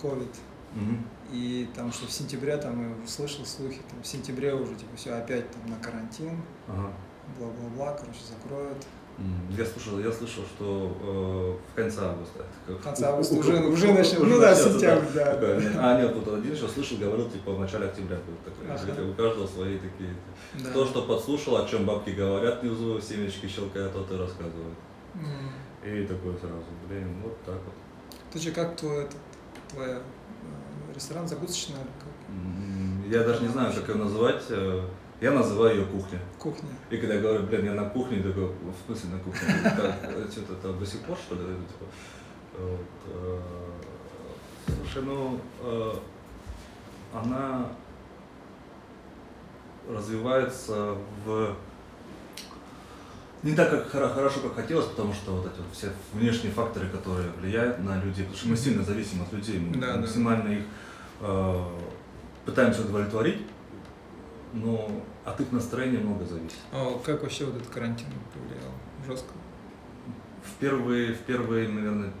ковид. Мгм. И там, что в сентябре, там я слышал слухи, там в сентябре уже, типа, все, опять там на карантин, Ага. бла-бла-бла, короче, закроют. Я слышал, я слышал, что э, в конце августа. В конце августа уже- уже начнет- ну да, сентябрь, да. такое. А, нет, тут один еще слышал, говорил, типа, в начале октября будет такое. Ага. У каждого свои такие. Да. Кто что подслушал, о чем бабки говорят внизу, семечки щелкают, тот и рассказывает. М. И такой сразу, блин, вот так вот. Ты че, как твой этот, э, ресторан закусочная или как? М, Я даже не знаю, как ее называть. э, Я называю ее кухня. Кухня. И когда я говорю, блин, я на кухне, такой, в смысле на кухне? Э, Что-то там до сих пор, что ли? Типа, Слушай, ну, она развивается в не так как хоро- хорошо, как хотелось, потому что вот эти вот все внешние факторы, которые влияют на людей, потому что мы сильно зависим от людей, мы Да, да. максимально их э, пытаемся удовлетворить, но от их настроения много зависит. А как вообще вот этот карантин повлиял? Жестко. В первые, в первые, наверное,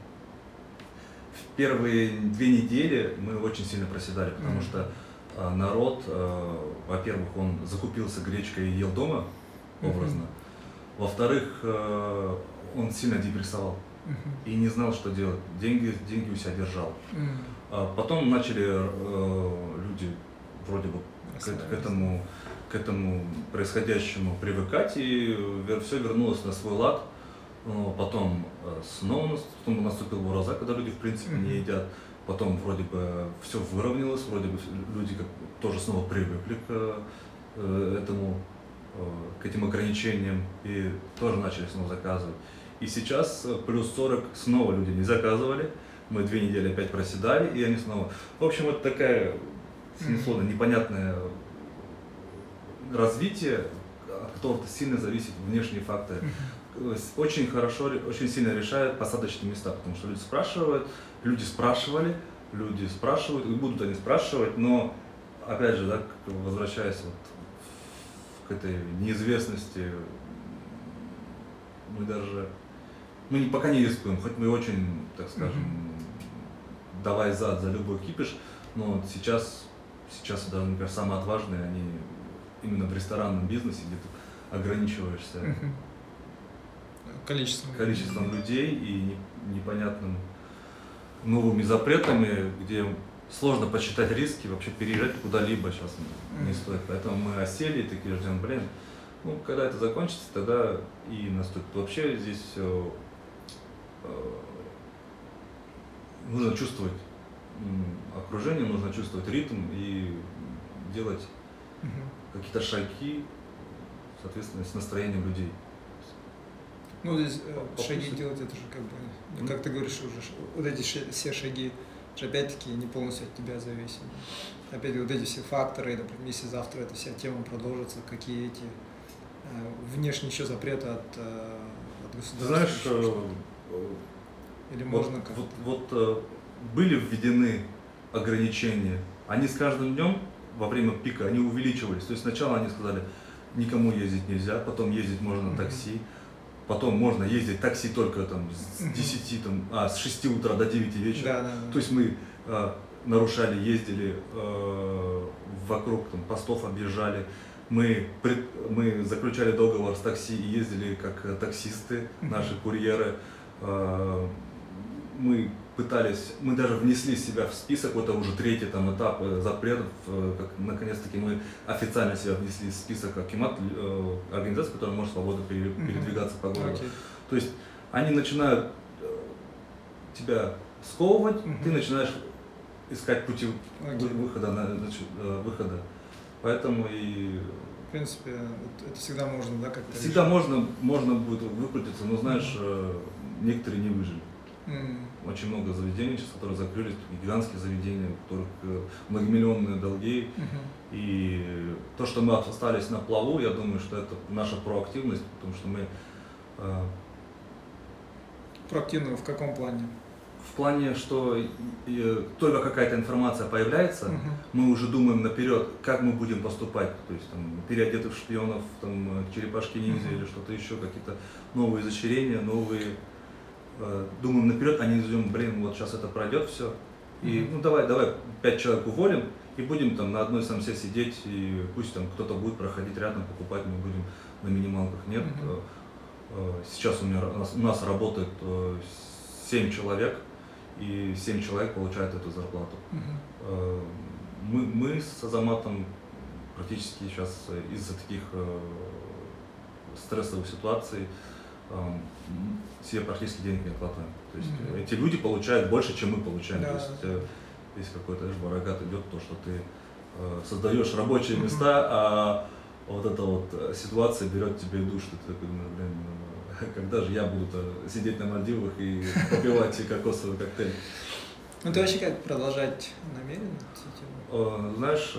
в первые две недели мы очень сильно проседали, потому Мгм. что э, народ, э, во-первых, он закупился гречкой и ел дома, образно. Во-вторых, э, он сильно депрессовал и не знал, что делать. Деньги, деньги у себя держал. А потом начали э, люди вроде бы к, этому, к этому происходящему привыкать, и все вернулось на свой лад. Потом э, снова потом наступил ураза, когда люди в принципе не едят. Потом вроде бы все выровнялось, вроде бы люди как тоже снова привыкли к этому, к этим ограничениям и тоже начали снова заказывать. И сейчас э, плюс 40 снова люди не заказывали. Мы две недели опять проседали, и они снова. В общем, вот такая снесло непонятное развитие, от которого сильно зависит внешние факторы. Э, Очень хорошо, очень сильно решают посадочные места, потому что люди спрашивают, люди спрашивали, люди спрашивают, и будут они спрашивать, но опять же, да, возвращаясь вот к этой неизвестности, мы даже, мы пока не рискуем, хоть мы очень, так скажем, давай зад за любой кипиш, но сейчас, сейчас даже, мне кажется, самые отважные, они именно в ресторанном бизнесе, где ты ограничиваешься Мгм. Количество. количеством людей и не- непонятным новыми запретами, где сложно посчитать риски, вообще переезжать куда-либо сейчас не стоит. Поэтому мы осели и такие ждем, блин, ну, когда это закончится, тогда и наступит. Вообще здесь все нужно чувствовать окружение, нужно чувствовать ритм и делать Мгм. какие-то шаги, соответственно, с настроением людей. Ну, здесь э, По- шаги делать, это же как бы, как ты говоришь, уже вот эти все шаги, же опять-таки не полностью от тебя зависят. Опять вот эти все факторы, например, если завтра эта вся тема продолжится, какие эти э, внешние еще запреты от, э, от государства. знаешь, э, Или Вот- можно как вот, вот, э, были введены ограничения, они с каждым днем во время пика они увеличивались. То есть сначала они сказали, никому ездить нельзя, потом ездить можно на такси, потом можно ездить такси только там с Мгм. 10, там, а, с 6 утра до 9 вечера. Да, да, да. То есть мы э, нарушали, ездили э, вокруг там, постов, объезжали. Мы, пред- мы заключали договор с такси и ездили как э, таксисты, наши курьеры. Э, мы пытались, мы даже внесли себя в список, вот это уже третий там этап э, запретов, э, как наконец-таки мы официально себя внесли в список Акимат, э, организации, которая может свободно передвигаться по городу. Окей. То есть они начинают э, тебя сковывать, Мгм. ты начинаешь искать пути Окей. выхода, на- значит, выхода. Поэтому и В принципе, это всегда можно, да, как-то всегда решить. можно, можно будет выкрутиться, но знаешь, э, некоторые не выжили. М, Очень много заведений сейчас, которые закрылись, гигантские заведения, у которых э, многомиллионные долги. мгм. И то, что мы остались на плаву, я думаю, что это наша проактивность, потому что мы э, Проактивно в каком плане? В плане, что и только какая-то информация появляется, Мгм. мы уже думаем наперед, как мы будем поступать. То есть там переодетых шпионов, там черепашки ниндзя Мгм. или что-то еще, какие-то новые изощрения, новые. Э, думаем наперед, а не ждем, блин, вот сейчас это пройдет все, И ну давай, давай, пять человек уволим, и будем там на одной самсе сидеть, и пусть там кто-то будет проходить рядом, покупать, мы будем на минималках. Нет, mm-hmm. сейчас у, меня, у, нас, у нас работает 7 человек, и 7 человек получают эту зарплату. Mm-hmm. Мы, мы с Азаматом практически сейчас из-за таких стрессовых ситуаций себе практически денег не откладываем. То есть mm-hmm. эти люди получают больше, чем мы получаем. Да. То есть э, если какой-то знаешь, барагат идет, то что ты э, создаешь рабочие mm-hmm. места, а вот эта вот э, ситуация берет тебе душ, ты такой думаешь, блин, ну, когда же я буду сидеть на Мальдивах и попивать кокосовый коктейль. Ну ты вообще как продолжать намерен? Знаешь,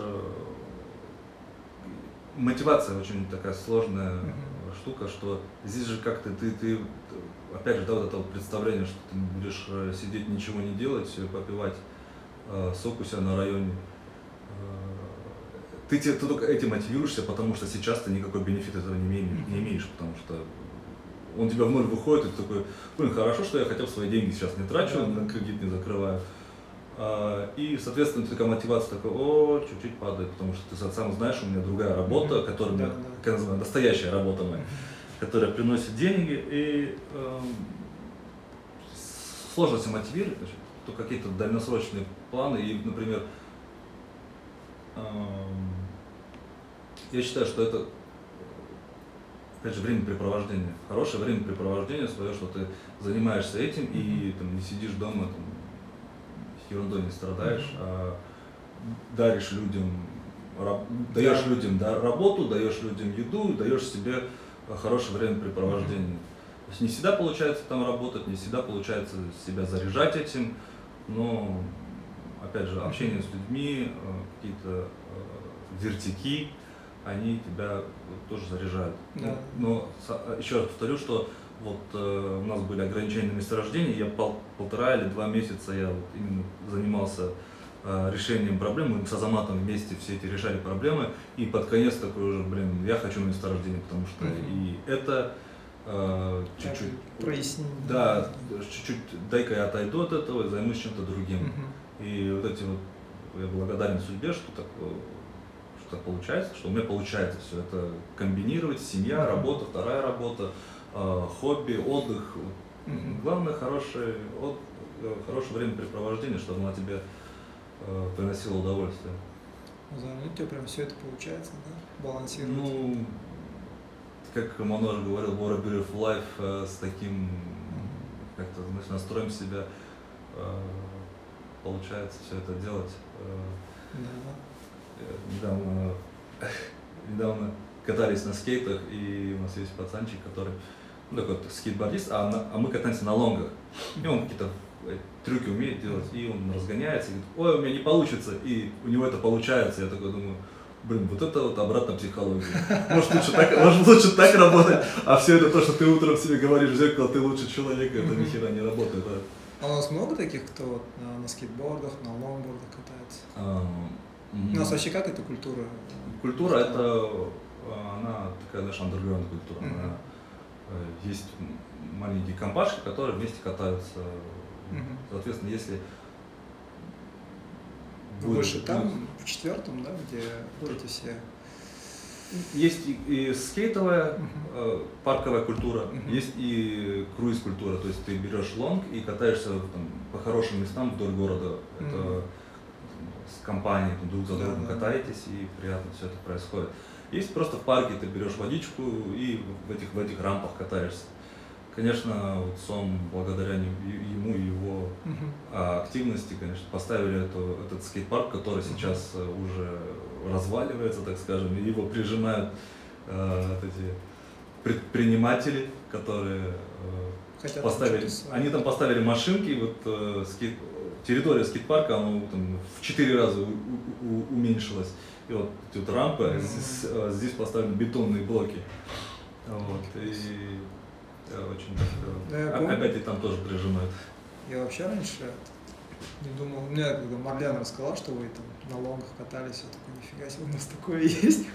мотивация очень такая сложная. Mm-hmm штука, что здесь же как-то ты, ты, опять же, да, вот это вот представление, что ты будешь э, сидеть, ничего не делать, попивать э, сок у себя на районе. Э, ты, ты, ты только этим мотивируешься, потому что сейчас ты никакой бенефит этого не имеешь, не имеешь, потому что он тебя в ноль выходит, и ты такой, блин, хорошо, что я хотя бы свои деньги сейчас не трачу, на кредит не закрываю. А, и, соответственно, такая мотивация такая, о, чуть-чуть падает, потому что ты сам знаешь, у меня другая работа, mm-hmm. которая, да, да. как называю, настоящая работа моя, mm-hmm. которая приносит деньги, и э, сложно себя мотивировать, то какие-то дальносрочные планы, и, например, э, я считаю, что это опять же, времяпрепровождение. Хорошее времяпрепровождение свое, что ты занимаешься этим и там, не сидишь дома, там, ерундой не страдаешь, а даришь людям, даешь да. людям да, работу, даешь людям еду, даешь себе хорошее времяпрепровождение. То есть не всегда получается там работать, не всегда получается себя заряжать этим, но опять же общение с людьми, э, какие-то э, вертики, они тебя тоже заряжают. Да. Но еще раз повторю, что вот э, у нас были ограничения на месторождении, я пол, полтора или два месяца я вот именно занимался э, решением проблем, мы с Азаматом вместе все эти решали проблемы, и под конец такой уже, блин, я хочу на месторождение, потому что mm-hmm. и это э, чуть-чуть... Прояснить. Да, чуть-чуть, дай-ка я отойду от этого и займусь чем-то другим. Mm-hmm. И вот эти вот, я благодарен судьбе, что так, что так получается, что у меня получается все это комбинировать, семья, mm-hmm. работа, вторая работа, Э, хобби, отдых. Главное хорошее, от, э, хорошее времяпрепровождение, чтобы оно тебе э, приносило удовольствие. Ну, у тебя прям все это получается, да? Балансировать. Ну, как Манож говорил, more a beautiful life э, с таким как-то знаешь, настроем себя э, получается все это делать. Э, да. Недавно, недавно катались на скейтах, и у нас есть пацанчик, который ну, такой скейтбордист, а, на, а мы катаемся на лонгах. И он какие-то э, трюки умеет делать, и он разгоняется, и говорит, ой, у меня не получится, и у него это получается. Я такой думаю, блин, вот это вот обратно психология. Может лучше так, может лучше так работать, а все это то, что ты утром себе говоришь в зеркало, ты лучший человек, это ни хера не работает. А у нас много таких, кто на, на скейтбордах, на лонгбордах катается? А, у нас вообще как эта культура? Культура это, она такая, знаешь, андерграунд культура. Mm-hmm. Она, есть маленькие компашки, которые вместе катаются. Угу. Соответственно, если будет, Выше там, в четвертом, да, где вот эти все есть и, и скейтовая uh-huh. э, парковая культура, uh-huh. есть и круиз-культура, то есть ты берешь лонг и катаешься там, по хорошим местам вдоль города. Это с компанией там, друг за другом да, катаетесь, и приятно все это происходит. Есть просто в парке, ты берешь водичку и в этих, в этих рампах катаешься. Конечно, вот Сом, благодаря ему и его uh-huh. активности, конечно, поставили эту, этот скейт-парк, который uh-huh. сейчас э, уже разваливается, так скажем, и его прижимают э, эти предприниматели, которые э, Хотят поставили, они там поставили машинки, вот э, скейт, территория скейт-парка, она там в четыре раза у, у, уменьшилась. И вот эти вот рампы, mm-hmm. здесь, а, здесь поставлены бетонные блоки. Вот, и я очень да, я помню. опять и там тоже прижимают. Я вообще раньше не думал, мне когда Марлен рассказал, что вы там на лонгах катались, я такой, нифига себе, у нас такое есть.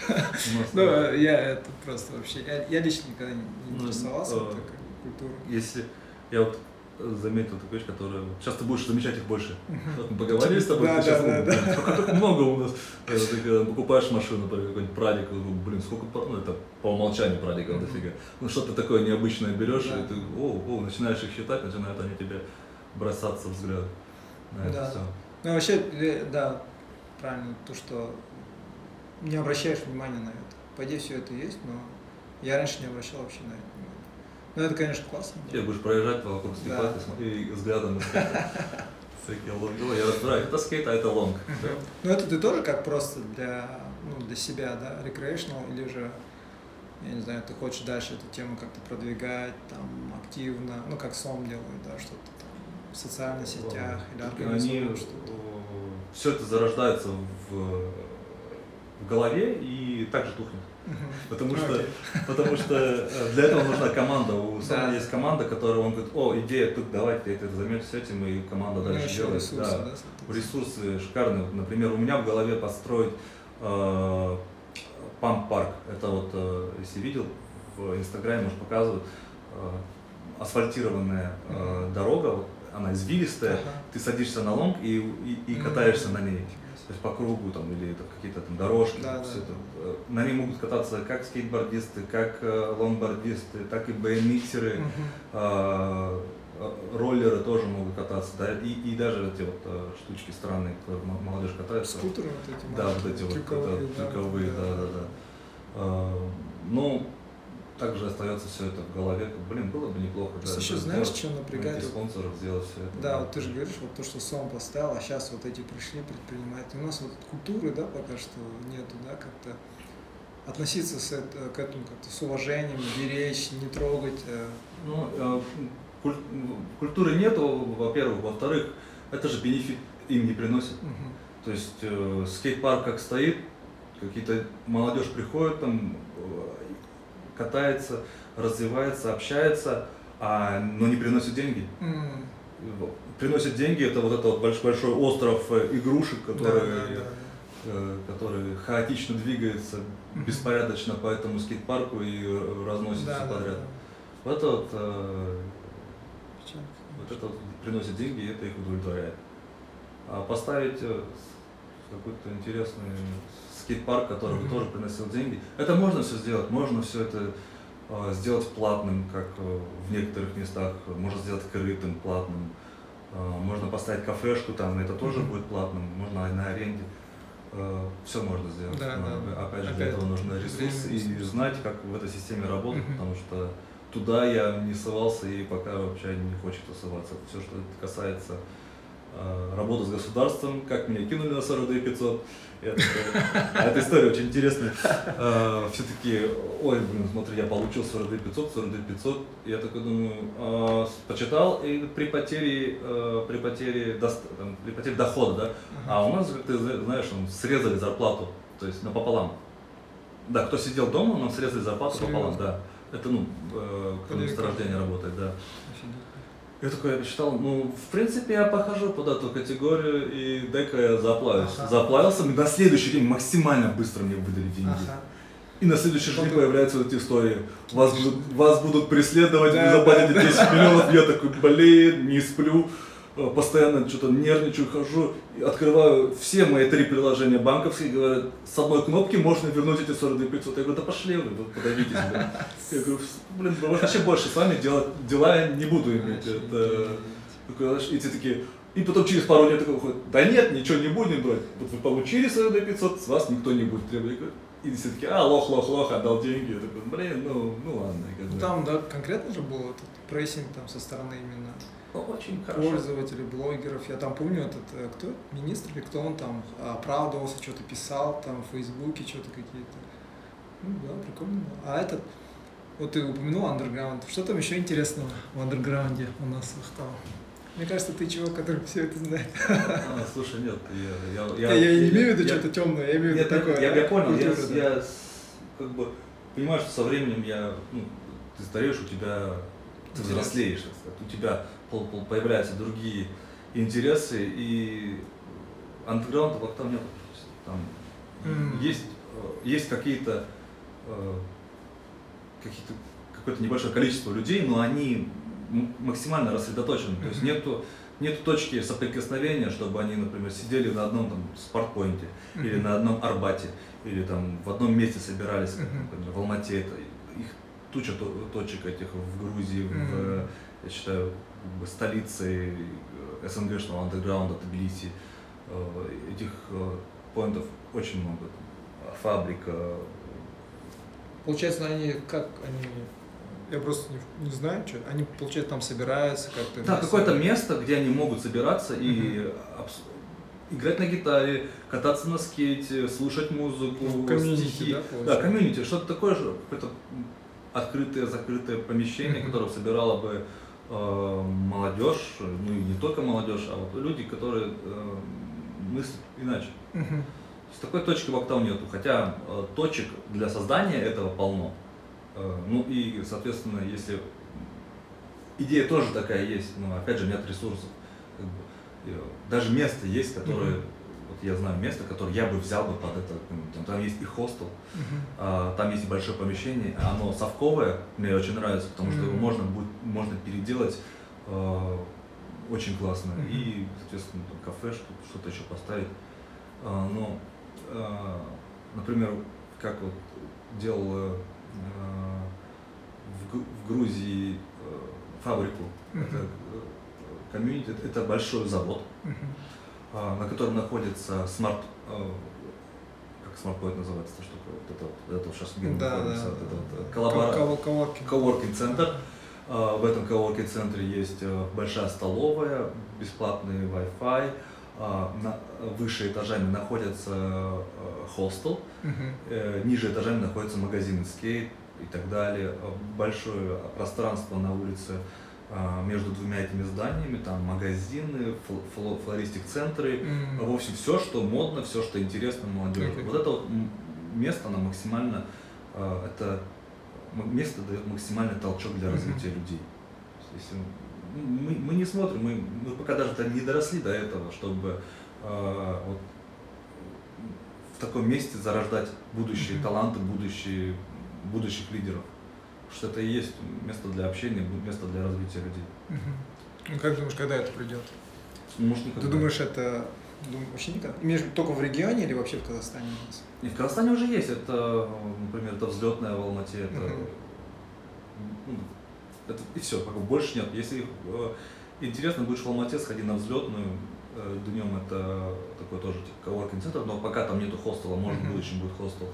Ну, я это просто вообще, я, я лично никогда не, интересовался ну, такой культурой. Если я вот заметил такую вещь, которую сейчас ты будешь замечать их больше. Мы поговорили с тобой, Да, ты сейчас, да, да, блин, сколько так много у нас. Э, Ты когда покупаешь машину, например, какой-нибудь прадик, ну, блин, сколько, ну, это по умолчанию прадиков дофига. Ну, что-то такое необычное берешь, Да. и ты, о, о, начинаешь их считать, начинают они тебе бросаться взгляд на это Да. все. Ну, вообще, э, да, правильно, то, что не обращаешь внимания на это. По идее, все это есть, но я раньше не обращал вообще на это. Ну, это, конечно, классно. Ты будешь проезжать вокруг Да. скейта и смотри взглядом на скейт. Всякие лонги. Я разбираю, это скейт, а это лонг. Да. Ну, это ты тоже как просто для, ну, для себя, да, recreational, или же, я не знаю, ты хочешь дальше эту тему как-то продвигать, там, активно, ну, как СОМ делает, да, что-то там в социальных сетях или Они, организуют что-то. все это зарождается в, в голове и также тухнет. Мгм. Потому Ну, что, потому что э, для этого нужна команда. У Сона Да. есть команда, которая он говорит, о, идея, тут давайте ты займешься этим, и команда дальше делает. ресурсы, Да. Ресурсы шикарные. Например, у меня в голове построить э, памп-парк. Это вот, э, если видел, в Инстаграме, может, показывают, асфальтированная дорога, она извилистая, ты садишься на лонг и, и, и катаешься на ней. То есть по кругу там или это какие-то там дорожки, Да, всё да, это. Э, На ней могут кататься как скейтбордисты, как э, лонгбордисты, так и Мгм. а, э, роллеры тоже могут кататься, да, и, и даже эти вот э, штучки странные, которые мо- молодежь катается. Скутеры вот эти Да, вот эти вот трюковые, да, трюковые, да, да, да. А, Ну, также остается все это в голове, блин, было бы неплохо. да, еще знаешь, сделать, что напрягает? спонсоров, сделать все это. Да, вот ты же говоришь, вот то, что СОМ поставил, а сейчас вот эти пришли предприниматели. У нас вот культуры, да, пока что нету, да, как-то относиться с это- к этому как-то с уважением, беречь, не трогать. э. Ну, э, куль- культуры нету, во-первых. Во-вторых, это же бенефит им не приносит. Мгм. То есть э, скейт-парк как стоит, какие-то молодежь приходит там, э, катается, развивается, общается, а, но не приносит деньги. М, Приносит деньги это вот это вот большой, большой остров э, игрушек, да, который, да, да. э, который хаотично двигается беспорядочно по этому скейт-парку и э, разносит Да, все да, подряд. да. Вот это вот, э, вот это вот приносит деньги, и это их удовлетворяет. А поставить э, какой-то интересный скейт-парк, который бы тоже приносил деньги, это можно все сделать, можно все это э, сделать платным, как э, в некоторых местах, можно сделать крытым, платным, Э, можно поставить кафешку там, это тоже будет платным, можно на аренде. Все можно сделать. Да, Но, да. Опять же, для Опять этого нужно ресурс время, и знать, как в этой системе работать, Мгм. потому что туда я не совался и пока вообще не хочется соваться. Все, что касается э, работы с государством, как меня кинули на 42 500. Я такой, а эта история очень интересная. Все таки ой, блин, смотри, я получил 42 500, 42 500. И я такой думаю, а, почитал, и при потере, э, при потере, при потере дохода, да, а у нас, как ты зна- знаешь, срезали зарплату, то есть напополам. Да, кто сидел дома, нам срезали зарплату пополам, Серьезно? да. Это, ну, э, кто на месторождении работает, да. Я такой, я посчитал, ну, в принципе, я похожу под эту категорию, и дай-ка я заплавюсь. Ага. Заплавился, и на следующий день максимально быстро мне выдали деньги. Ага. И на следующий день появляются вот эти истории. Вас вас будут преследовать, Да, вы заплатите да, 10 миллионов. Я такой, блин, не сплю. Э, Постоянно что-то нервничаю, хожу, открываю все мои три приложения банковские, говорят, с одной кнопки можно вернуть эти 42 500. Я говорю, да пошли вы, вот подавитесь. блин». Я говорю, блин, вообще больше с вами делать дела я не буду иметь. Это... И те такие, и потом через пару лет такой выходит, да нет, ничего не будем брать. Вот вы получили свою до 500, с вас никто не будет требовать. И все такие, а, лох, лох, лох, отдал деньги. Я такой, блин, ну, ну ладно. Ну. Там, да, конкретно же был этот прессинг там со стороны именно очень хорошо. пользователей, блогеров. Я там помню этот, э, кто, министр или кто он там оправдывался, что-то писал там в Фейсбуке, что-то какие-то. Ну да, прикольно было. А этот, вот ты упомянул андерграунд. Что там еще интересного в андерграунде у нас в Ахтау? Мне кажется, ты чувак, который все это знает. А, слушай, нет, я... Я, Я, я не имею в виду я- что-то темное, я имею в виду такое. я, да, я понял, я, да. я как бы понимаю, что со временем я, ну, ты стареешь, у тебя, ты Интересно. взрослеешь, у тебя появляются другие интересы, и андеграунда вот там нет. Там есть, э, есть какие-то, э, какие-то, какое-то небольшое количество людей, но они максимально рассредоточены. То есть нету, нету точки соприкосновения, чтобы они, например, сидели на одном там спортпоинте или на одном Арбате, или там в одном месте собирались, как, например, в Алмате. Это, их туча точек этих в Грузии, в, я считаю, как бы столицы э, СНГшного андеграунда, Тбилиси. Э, этих э, поинтов очень много. Фабрика. Получается, они как они я просто не, не знаю, что. Они, получается, там собираются как-то. Да, какое-то место, где они могут собираться и играть на гитаре, кататься на скейте, слушать музыку, ну, комьюнити, да, да, комьюнити, что-то такое же, какое-то открытое, закрытое помещение, mm-hmm. которое собирало бы молодежь, ну и не только молодежь, а вот люди, которые э, мыслят иначе. С такой точки в Октау нету, хотя э, точек для создания этого полно. Э, ну и, соответственно, если идея тоже такая есть, но опять же нет ресурсов. Даже место есть, которое, mm-hmm. Я знаю место, которое я бы взял бы под это, там, там есть и хостел, mm-hmm. там есть и большое помещение, оно совковое, мне очень нравится, потому что mm-hmm. его можно будет, можно переделать э, очень классно. Mm-hmm. И, соответственно, там, кафе, что-то еще поставить. Э, но, э, например, как вот делал Э, в, в Грузии э, фабрику. Uh-huh. Это комьюнити, это большой завод, uh-huh. На котором находится smart, как Smart Point называется, что вот это, вот, это сейчас да, находится, да, вот это, вот, коллабора... коворкинг-центр. В этом коворкинг-центре есть большая столовая, бесплатный Wi-Fi, на, выше этажами находится хостел, uh-huh. ниже этажами находится магазин скейт и так далее. Большое пространство на улице а, между двумя этими зданиями, там магазины, фл- флористик-центры, mm-hmm. в общем, все, что модно, все, что интересно молодежи. Okay. Вот это вот место, оно максимально, а, это место дает максимальный толчок для развития mm-hmm. людей. Если мы, мы не смотрим, мы, мы пока даже не доросли до этого, чтобы э, вот, в таком месте зарождать будущие таланты, будущие, будущих лидеров. Что это и есть место для общения, место для развития людей. Ну как думаешь, когда это придет? Может, никогда. Ты думаешь, это Думаю, вообще никогда. Имеешь только в регионе или вообще в Казахстане? И в Казахстане уже есть. Это, например, это взлетная в Алмате, это, uh-huh. это и все, как бы больше нет. Если э, интересно, будешь в Алмате, сходи на взлетную, Э, днем это такой тоже типа коворкинг центр, но пока там нету хостела, может в будущем будет хостел.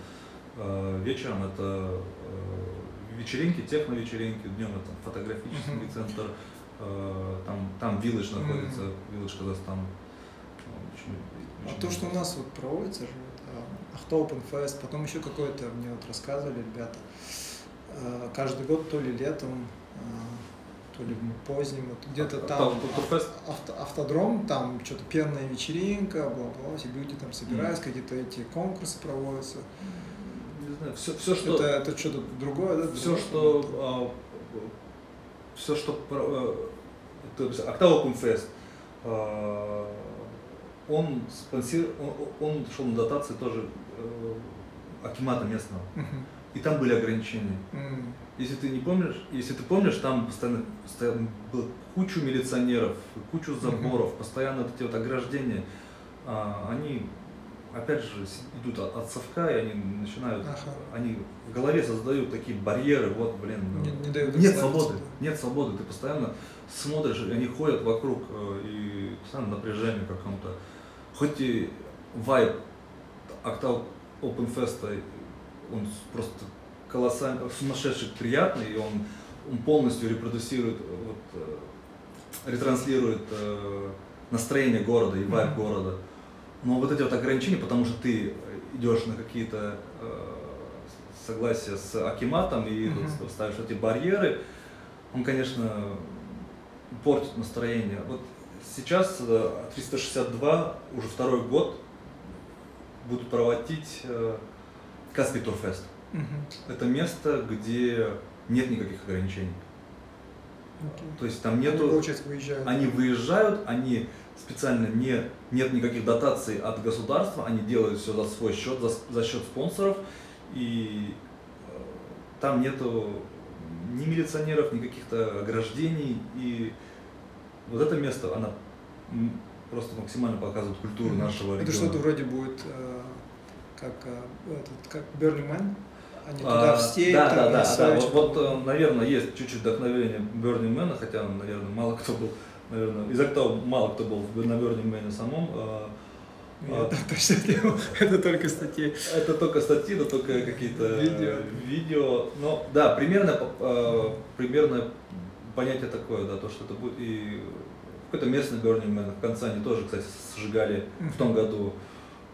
Э, вечером это э, вечеринки, техно-вечеринки, днем это фотографический центр, там, там Village находится, Village Казахстан. А то, что у нас вот проводится же, Ахто Open Fest, потом еще какое-то, мне вот рассказывали ребята, каждый год то ли летом то ли поздним, вот где-то а, там авто, автодром, там что-то пенная вечеринка, бла-бла, все люди там собираются, mm. какие-то эти конкурсы проводятся. Не знаю, все, все что... Это, это что-то другое, да? Все, что... А, все, что... Это, Октава Кунфест, а, он спонсор, он, он шел на дотации тоже э, Акимата местного. Uh-huh. И там были ограничения. Если ты не помнишь, если ты помнишь, там постоянно, постоянно было кучу милиционеров, кучу заборов, постоянно вот эти вот ограждения. А, они, опять же, идут от, от совка, и они начинают, ага. они в голове создают такие барьеры, вот, блин, ну, не, не дают нет свободы, нет свободы, ты постоянно смотришь, и они ходят вокруг, э, и постоянно напряжение каком-то. Хоть и вайб Октав Open Fest он просто колоссально, сумасшедший приятный, и он, он полностью репродуцирует, вот, э, ретранслирует э, настроение города и вайб mm-hmm. города. Но вот эти вот ограничения, потому что ты идешь на какие-то э, согласия с Акиматом и mm-hmm. вот, ставишь эти барьеры, он, конечно, портит настроение. Вот сейчас 362 э, уже второй год будут проводить э, Каспий Турфест. Угу. Это место, где нет никаких ограничений. Okay. То есть там нету. Они, выезжают. Они выезжают, они специально не нет никаких дотаций от государства, они делают все за свой счет, за, за счет спонсоров, и э, там нету ни милиционеров, ни каких-то ограждений. И вот это место, она просто максимально показывает культуру нашего региона. Это что-то вроде будет э, как, э, этот, как Burning Man? Они а, туда все да, да, да, да. Вот, вот, э, наверное, есть чуть-чуть вдохновение Burning Man, хотя, наверное, мало кто был, наверное, из-за того мало кто был на Burning Man самом. А, а, точно это только статьи. Это только статьи, это только какие-то видео. видео. Но да, примерно, э, примерно понятие такое, да, то, что это будет и какой-то местный Burning Man. В конце они тоже, кстати, сжигали в том году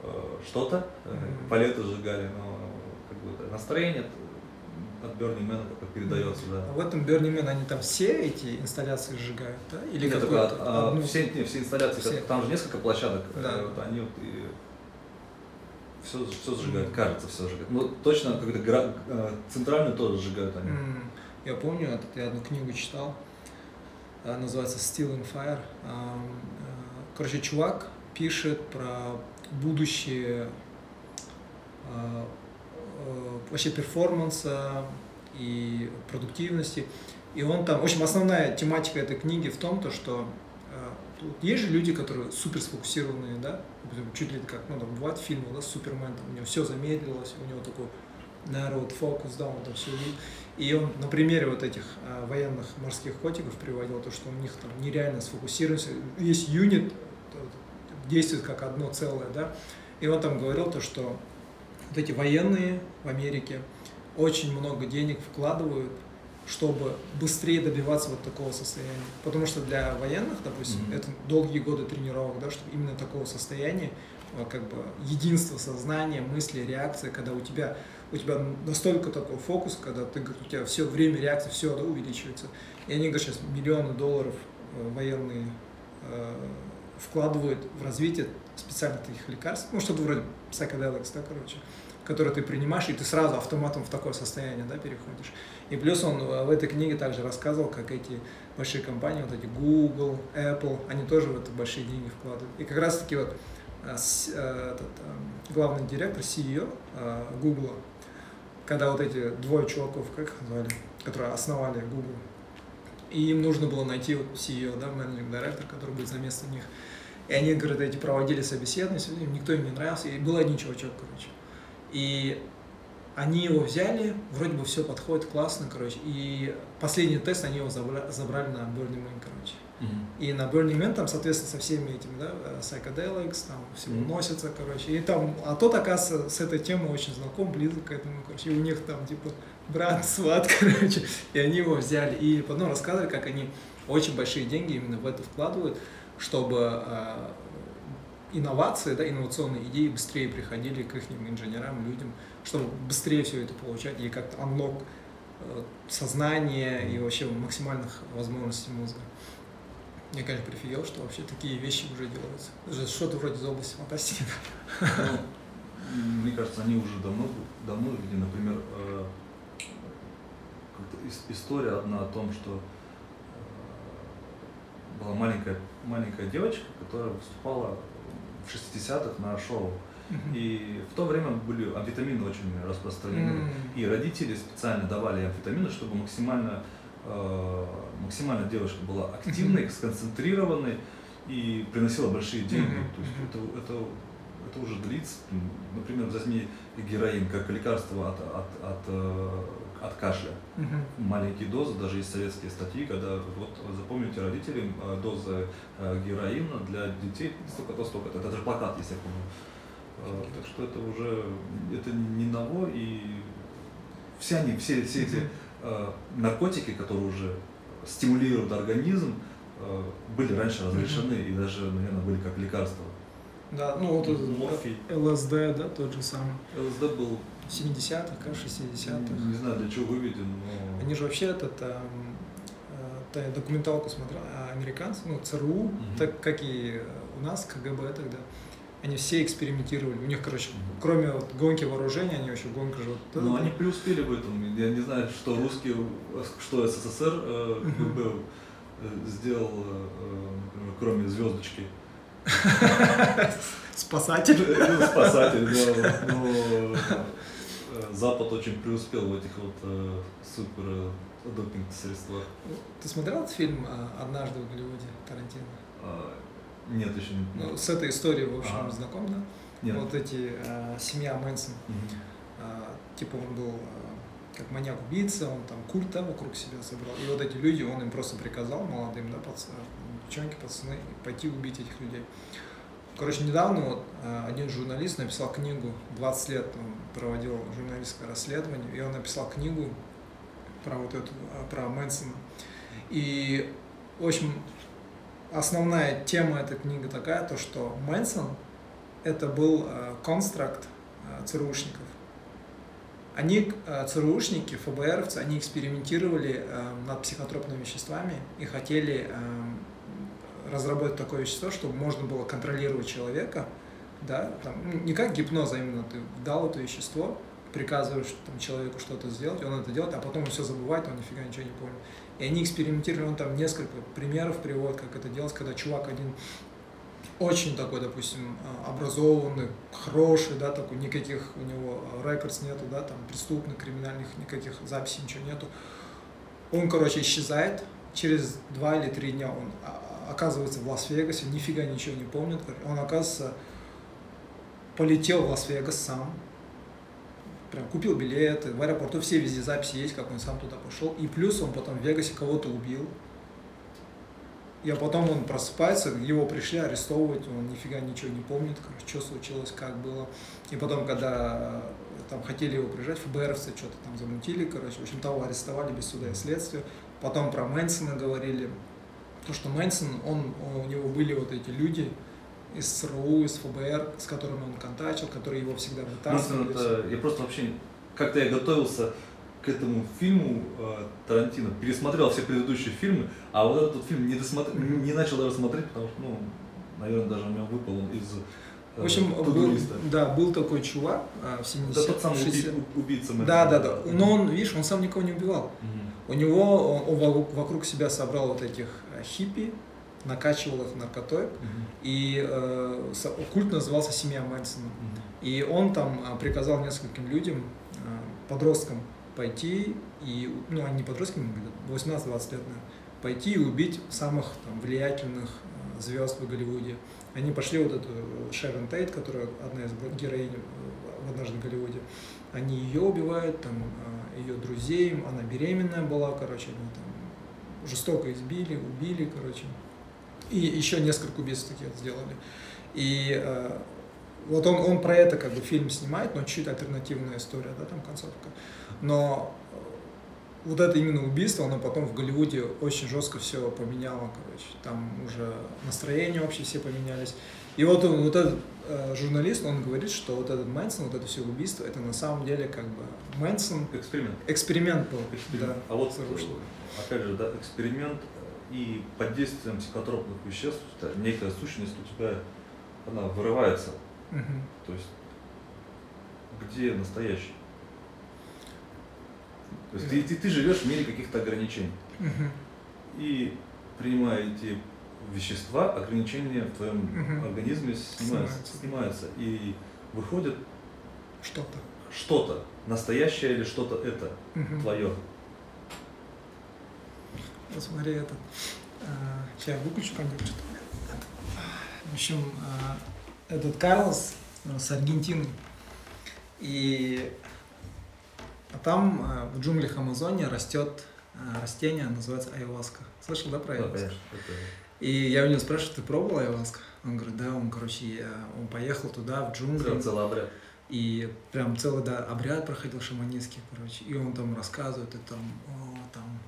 э, что-то, э, палеты сжигали, но настроение от Burning Man как передается, да. А в этом Burning Man они там все эти инсталляции сжигают, да? Или Нет, только а, одну... все, не, все инсталляции, все. там же несколько площадок, да. вот, они вот и все, все сжигают, кажется, все сжигают. Ну, точно какой-то гра... Э, центральную тоже сжигают они. Mm. Я помню, я одну книгу читал, называется Still in Fire. Э, короче, чувак пишет про будущее э, вообще перформанса и продуктивности. И он там, в общем, основная тематика этой книги в том, то, что Тут есть же люди, которые супер сфокусированные, да, чуть ли как, ну, там, бывает фильмы, да, Супермен, там, у него все замедлилось, у него такой narrowed focus, да, он там все видит. И он на примере вот этих а, военных морских котиков приводил то, что у них там нереально сфокусировался, весь юнит действует как одно целое, да, и он там говорил то, что вот эти военные в Америке очень много денег вкладывают чтобы быстрее добиваться вот такого состояния. Потому что для военных, допустим, mm-hmm. это долгие годы тренировок, да, чтобы именно такого состояния, а, как бы единство сознания, мысли, реакции, когда у тебя у тебя настолько такой фокус, когда ты, у тебя все время реакции, все да, увеличивается. И они говорят, сейчас миллионы долларов э, военные э, вкладывают в развитие специальных таких лекарств, ну что-то вроде psychedelics, да, короче, которые ты принимаешь, и ты сразу автоматом в такое состояние да, переходишь. И плюс он э, в этой книге также рассказывал, как эти большие компании, вот эти Google, Apple, они тоже в это большие деньги вкладывают. И как раз таки вот э, э, этот, главный директор, CEO Google, когда вот эти двое чуваков, как их назвали, которые основали Google, и им нужно было найти вот CEO, да, менеджер директор, который будет за место них. И они, говорят, эти проводили собеседование, никто им не нравился, и был один чувачок, короче. И они его взяли, вроде бы все подходит классно, короче. И последний тест они его забрали, забрали на Burning Man, короче. Mm-hmm. И на Burning Man там, соответственно, со всеми этими, да, э, psychedelics, там все mm-hmm. носится, короче. И там, а тот, оказывается, с этой темой очень знаком, близок к этому, короче. И у них там, типа, брат, сват, короче. И они его взяли. И потом рассказывали, как они очень большие деньги именно в это вкладывают, чтобы э, инновации, да, инновационные идеи быстрее приходили к их инженерам, людям, чтобы быстрее все это получать и как-то unlock э, сознание и вообще максимальных возможностей мозга. Я, конечно, прифигел, что вообще такие вещи уже делаются. Это что-то вроде из области фантастики. Ну, мне кажется, они уже давно, давно видели, например, э, история одна о том, что была маленькая, маленькая девочка, которая выступала в 60-х на шоу. И в то время были амфетамины очень распространены. Mm-hmm. И родители специально давали амфетамины, чтобы максимально, э, максимально девушка была активной, mm-hmm. сконцентрированной и приносила большие деньги. Mm-hmm. То есть это, это, это уже длится. Например, возьми героин как лекарство от, от, от, э, от кашля. Mm-hmm. Маленькие дозы, даже есть советские статьи, когда вот запомните родителям э, дозы э, героина для детей столько-то, столько-то. Это даже плакат, если я помню Э, так что это уже это не ново, и все они, все, все эти э, наркотики, которые уже стимулируют организм, э, были раньше разрешены и даже, наверное, были как лекарства. Да, ну вот Морфий. ЛСД, да, тот же самый. ЛСД был в 70-х, 60-х. Не, не знаю, для чего выведен, но... Они же вообще этот, э, э, документалку смотрели, а американцы, ну, ЦРУ, угу. так как и у нас, КГБ тогда, они все экспериментировали. У них, короче, кроме вот гонки вооружения, они еще гонка же. Вот, ну, они преуспели в этом. Я не знаю, что русские, что СССР э, КГБ э, сделал, э, например, кроме звездочки. Спасатель. Ну, спасатель, да. Но Запад очень преуспел в этих вот супер о допинг-средствах. Ты смотрел этот фильм а, «Однажды в Голливуде» Тарантино? А, нет, еще не. Ну, с этой историей, в общем, Ага. знаком, да? Нет. Вот эти а, семья Мэнсон. Мгм. А, типа он был а, как маньяк-убийца, он там культ да, вокруг себя собрал. И вот эти люди, он им просто приказал, молодым, да, пац... девчонки, пацаны, пойти убить этих людей. Короче, недавно вот а, один журналист написал книгу, 20 лет он проводил журналистское расследование, и он написал книгу про вот эту, а, про Мэнсона. И, в общем, основная тема этой книги такая, то что Мэнсон это был э, констракт э, ЦРУшников. Они, э, ЦРУшники, ФБРовцы, они экспериментировали э, над психотропными веществами и хотели э, разработать такое вещество, чтобы можно было контролировать человека, да, там, ну, не как гипноз, а именно ты дал это вещество, приказываешь там, человеку что-то сделать, он это делает, а потом он все забывает, он нифига ничего не помнит. И они экспериментировали, он там несколько примеров приводит, как это делать, когда чувак один очень такой, допустим, а, образованный, хороший, да, такой, никаких у него records нету, да, там, преступных, криминальных, никаких записей, ничего нету. Он, короче, исчезает, через два или три дня он а, оказывается в Лас-Вегасе, нифига ничего не помнит, он, оказывается, полетел в Лас-Вегас сам, прям купил билеты, в аэропорту все везде записи есть, как он сам туда пошел, и плюс он потом в Вегасе кого-то убил, и а потом он просыпается, его пришли арестовывать, он нифига ничего не помнит, короче, что случилось, как было. И потом, когда там хотели его приезжать, ФБРовцы что-то там замутили, короче, в общем, того арестовали без суда и следствия. Потом про Мэнсона говорили, то, что Мэнсон, он, у него были вот эти люди из СРУ, из ФБР, с которыми он контактил, которые его всегда Мэнсон вытаскивали. это, я просто вообще, как-то я готовился к этому фильму э, Тарантино, пересмотрел все предыдущие фильмы, а вот этот фильм не, досмотр... Не начал даже смотреть, потому что, ну, наверное, даже у меня выпал он из э, В общем, был, да, был такой чувак а, в 70 Это тот самый уби- 60 у- убийца. Да, да, да. Но он, видишь, он сам никого не убивал. Мгм. У него, он, он вокруг- вокруг себя собрал вот этих э, хиппи, накачивал их наркотой, Мгм. и э, культ назывался «Семья Мэнсона». Мгм. И он там а, приказал нескольким людям, а, подросткам, пойти и, ну, они не подростки, ему были 18-20 лет, наверное, пойти и убить самых там, влиятельных звезд в Голливуде. Они пошли вот эту Шерон Тейт, которая одна из героинь в «Однажды в Голливуде», они ее убивают, там, ее друзей, она беременная была, короче, они там жестоко избили, убили, короче. И еще несколько убийств таких сделали. И э, вот он, он про это как бы фильм снимает, но чуть альтернативная история, да, там концовка. Но э, вот это именно убийство, оно потом в Голливуде очень жестко все поменяло, короче. Там уже настроение вообще все поменялись. И вот, он, вот этот э, журналист, он говорит, что вот этот Мэнсон, вот это все убийство, это на самом деле как бы Мэнсон Эксперимент. эксперимент был. Эксперимент. Да, а вот, совершенно. э, опять же, да, эксперимент э, и под действием психотропных веществ да, некая сущность у тебя, она вырывается. Мгм. То есть, где настоящий? То есть ты, ты, ты живешь в мире каких-то ограничений. Мгм. И принимая эти вещества, ограничения в твоем Мгм. организме снимаются, Снимаются. И выходит Что-то. что-то, настоящее или что-то это Мгм. твое. Вот смотри, этот. я выключу компьютер. В общем, а, этот Карлос а, с Аргентины. И а там в джунглях Амазонии растет растение, называется айваска. Слышал, да, про Да, айваску? конечно. И я у него спрашиваю, ты пробовал айваску? Он говорит, да, он, короче, он поехал туда, в джунгли. Цел- целый обряд. И прям целый да, обряд проходил шаманистский, короче. И он там рассказывает, и там, о, там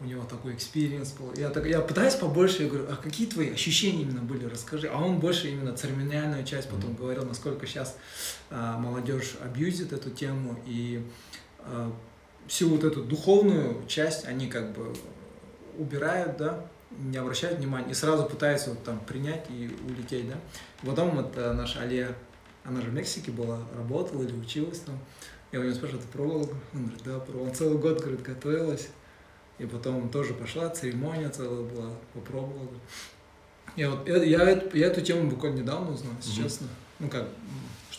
у него такой experience был. Я, так, я пытаюсь побольше, я говорю, а какие твои ощущения именно были, расскажи. А он больше именно церемониальную часть потом Мгм. говорил, насколько сейчас а, молодежь abuse-ит эту тему. И а, всю вот эту духовную часть они как бы убирают, да, не обращают внимания и сразу пытаются вот там принять и улететь, да. Потом вот э, наша Алия, она же в Мексике была, работала или училась там. Я у нее спрашиваю, ты пробовал? Он говорит, да, пробовал. Он целый год, говорит, готовилась. И потом тоже пошла, церемония целая была, попробовала. Я, вот, я, я, эту- я эту тему буквально недавно узнал, если Мгм. честно. Ну как,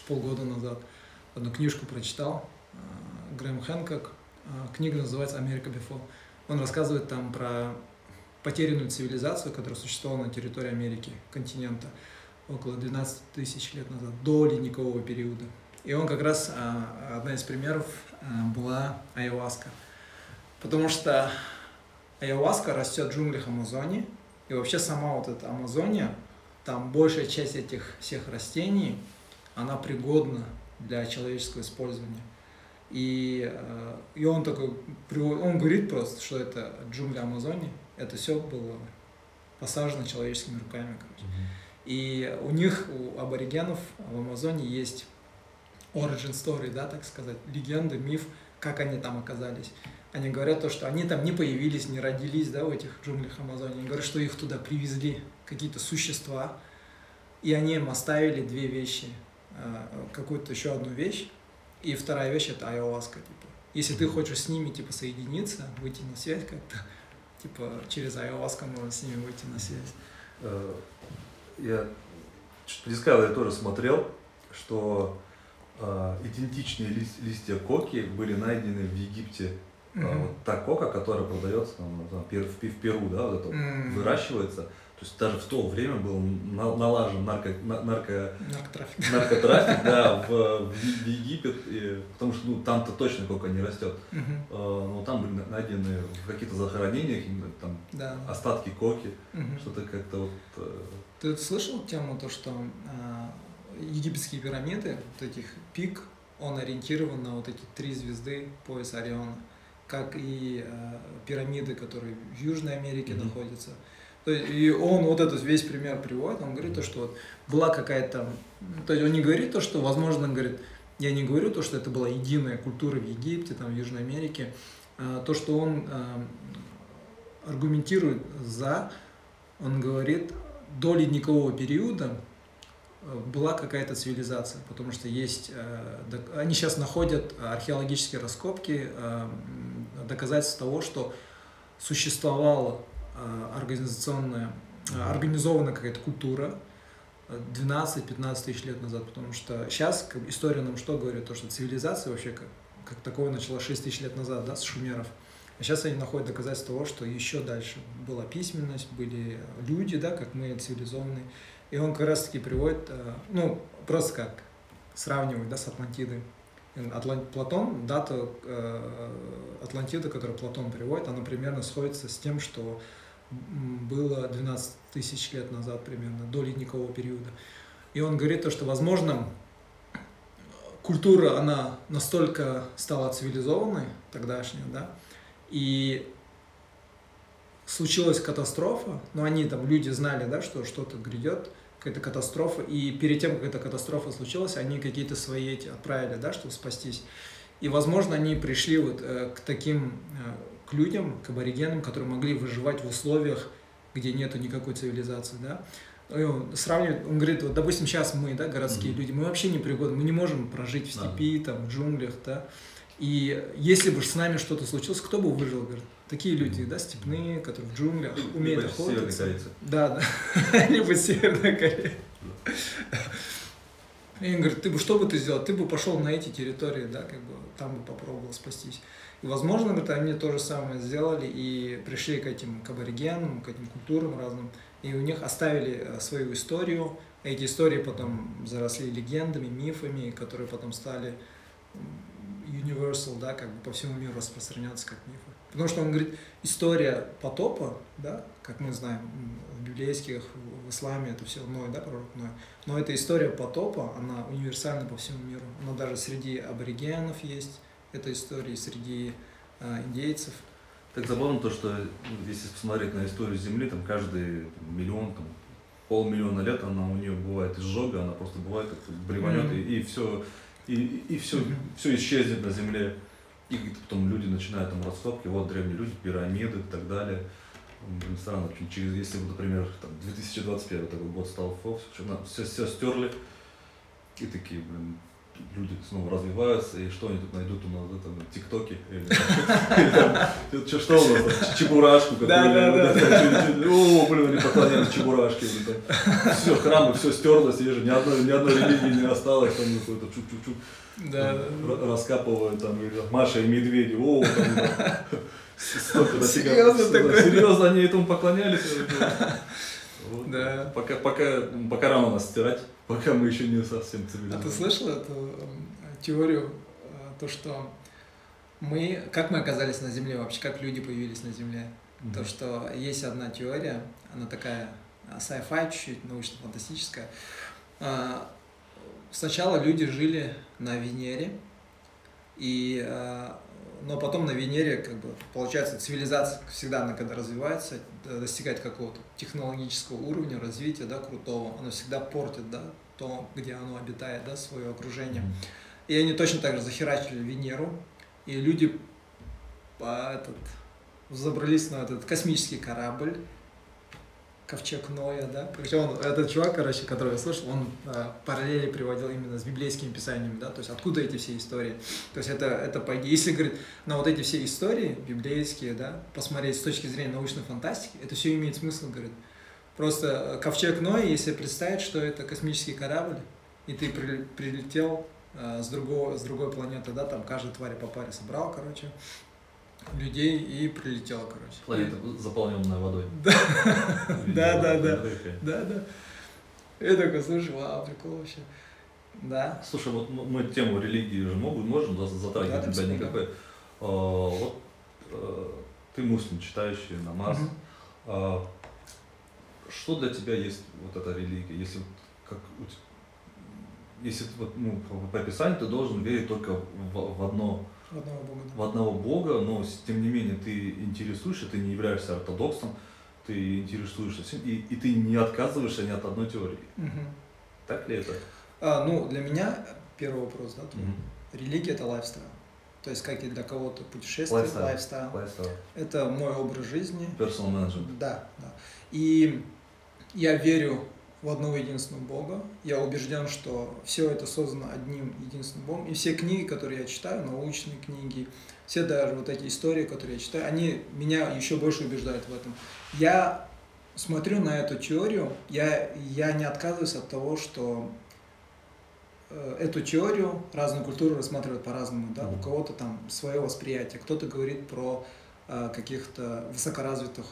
полгода назад. Одну книжку прочитал, э, Грэм Хэнкок. Э, Книга называется «Америка Бефор». Он рассказывает там про потерянную цивилизацию, которая существовала на территории Америки, континента, около 12 тысяч лет назад, до ледникового периода. И он как раз, а, одна из примеров а, была айуаска. Потому что айуаска растет в джунглях Амазонии, и вообще сама вот эта Амазония, там большая часть этих всех растений, она пригодна для человеческого использования. И, э, и он такой, он говорит просто, что это джунгли Амазонии, это все было посажено человеческими руками, короче. И у них, у аборигенов в Амазоне есть origin story, да, так сказать, легенды, миф, как они там оказались. Они говорят то, что они там не появились, не родились, да, в этих джунглях Амазонии. Они говорят, что их туда привезли какие-то существа, и они им оставили две вещи, э, какую-то еще одну вещь, и вторая вещь это айуаска, типа. Если ты хочешь с ними, типа, соединиться, выйти на связь как-то, типа, через айуаску можно с ними выйти на связь. Э, я Discovery тоже смотрел, что э, идентичные лист, листья коки были найдены в Египте. Mm-hmm. вот та кока, которая продается там, там, в, в Перу, да, вот это mm-hmm. выращивается, то есть даже в то время был налажен нарко, нарко, наркотрафик, наркотрафик да, в, в Египет, и, потому что ну, там-то точно кока не растет. Угу. Uh, но там были найдены в каких-то захоронениях там, да. остатки коки, угу. что-то как-то вот... Э, Ты слышал тему, то, что э, египетские пирамиды, вот этих пик, он ориентирован на вот эти три звезды пояса Ориона, как и э, пирамиды, которые в Южной Америке угу. находятся. И он вот этот весь пример приводит, он говорит то, что вот была какая-то, то есть он не говорит то, что, возможно, он говорит, я не говорю то, что это была единая культура в Египте, там, в Южной Америке, а то, что он аргументирует за, он говорит, до ледникового периода а, была какая-то цивилизация, потому что есть, а, они сейчас находят археологические раскопки, доказательства того, что существовало Э, организационная, э, организованная какая-то культура 12-15 тысяч лет назад, потому что сейчас как, история нам что говорит, то, что цивилизация вообще как, как такое начала 6 тысяч лет назад, да, с шумеров. А сейчас они находят доказательства того, что еще дальше была письменность, были люди, да, как мы цивилизованные. И он как раз таки приводит, э, ну, просто как сравнивать, да, с Атлантидой. Атлант, Платон, дата э, Атлантиды, которую Платон приводит, она примерно сходится с тем, что было 12 тысяч лет назад примерно, до ледникового периода. И он говорит то, что, возможно, культура, она настолько стала цивилизованной, тогдашняя, да, и случилась катастрофа, но они там, люди знали, да, что что-то грядет, какая-то катастрофа, и перед тем, как эта катастрофа случилась, они какие-то свои эти отправили, да, чтобы спастись. И, возможно, они пришли вот э, к таким э, к людям, к аборигенам, которые могли выживать в условиях, где нету никакой цивилизации, да. И он сравнивает, он говорит, вот, допустим, сейчас мы, да, городские mm-hmm. люди, мы вообще не пригодны, мы не можем прожить в степи, да. там, в джунглях, да. И если бы с нами что-то случилось, кто бы выжил, говорит? Такие люди, да, степные, которые в джунглях умеют Либо охотиться. Да, да. Либо Северная Корея. И он говорит, ты бы что бы ты сделал? Ты бы пошел на эти территории, да, как бы там бы попробовал спастись. Возможно, говорит, они то же самое сделали и пришли к этим к аборигенам, к этим культурам разным, и у них оставили э, свою историю. Эти истории потом заросли легендами, мифами, которые потом стали universal, да, как бы по всему миру распространяться как мифы. Потому что он говорит, история потопа, да, как мы знаем, в библейских, в исламе это все Ной, да, пророк Ной. Но эта история потопа, она универсальна по всему миру. Она даже среди аборигенов есть, этой истории среди а, индейцев. Так забавно то, что если посмотреть на историю Земли, там каждый миллион, там, полмиллиона лет она у нее бывает изжога, она просто бывает как блеванет, mm-hmm. и, и все, и, и все, mm-hmm. все исчезнет на Земле. И потом люди начинают там раскопки, вот древние люди, пирамиды и так далее. Блин, странно, через, если, например, там, 2021 такой год стал, все, все стерли, и такие, блин, люди снова развиваются, и что они тут найдут у нас это, на ТикТоке, или, что, у нас там, чебурашку какую-нибудь, о, блин, они поклоняются чебурашке, все, храмы, все стерлось, же ни одной, ни одной религии не осталось, там какой-то чук-чук-чук, да, раскапывают там, или Маша и медведи, о, там, серьезно, такое? серьезно они этому поклонялись. Да. Пока, пока, пока рано нас стирать, пока мы еще не совсем цивилизованы. А ты слышал эту теорию, э, то, что мы, как мы оказались на Земле вообще, как люди появились на Земле? Mm-hmm. То, что есть одна теория, она такая э, sci-fi чуть-чуть, научно-фантастическая. Э, сначала люди жили на Венере, и но потом на Венере, как бы, получается, цивилизация всегда, она когда развивается, э, достигает какого-то технологического уровня развития, да, крутого, она всегда портит, да, то, где оно обитает, да, свое окружение. И они точно так же захерачили Венеру, и люди по этот, забрались на этот космический корабль, ковчег Ноя, да. Короче, он, этот чувак, короче, который я слышал, он э, параллели приводил именно с библейскими писаниями, да, то есть откуда эти все истории. То есть это, это по если, говорит, на вот эти все истории библейские, да, посмотреть с точки зрения научной фантастики, это все имеет смысл, говорит. Просто э, ковчег Ноя, если представить, что это космический корабль, и ты при, прилетел э, с, другого, с другой планеты, да, там каждая тварь по паре собрал, короче, людей и прилетела, короче. Планета заполненная водой. Да, да, да, да, да. Я такой, слушай, вау, прикол вообще. Да. Слушай, вот мы тему религии же могут, можем затрагивать да, тебя никакой. А, вот а, ты муслим, читающий намаз. А, что для тебя есть вот эта религия? Если как если вот, ну, по описанию ты должен верить только в, в одно в одного Бога. В одного Бога, но тем не менее ты интересуешься, ты не являешься ортодоксом, ты интересуешься всем, и, и ты не отказываешься ни от одной теории. Угу. Так ли это? А, ну, для меня первый вопрос, да, угу. религия это lifestyle. То есть, как и для кого-то путешествие, lifestyle. lifestyle. lifestyle. Это мой образ жизни. Personal management. Да, да. И я верю в одного единственного Бога. Я убежден, что все это создано одним единственным Богом. И все книги, которые я читаю, научные книги, все даже вот эти истории, которые я читаю, они меня еще больше убеждают в этом. Я смотрю на эту теорию, я, я не отказываюсь от того, что э, эту теорию разные культуры рассматривают по-разному. Да? У кого-то там свое восприятие, кто-то говорит про э, каких-то высокоразвитых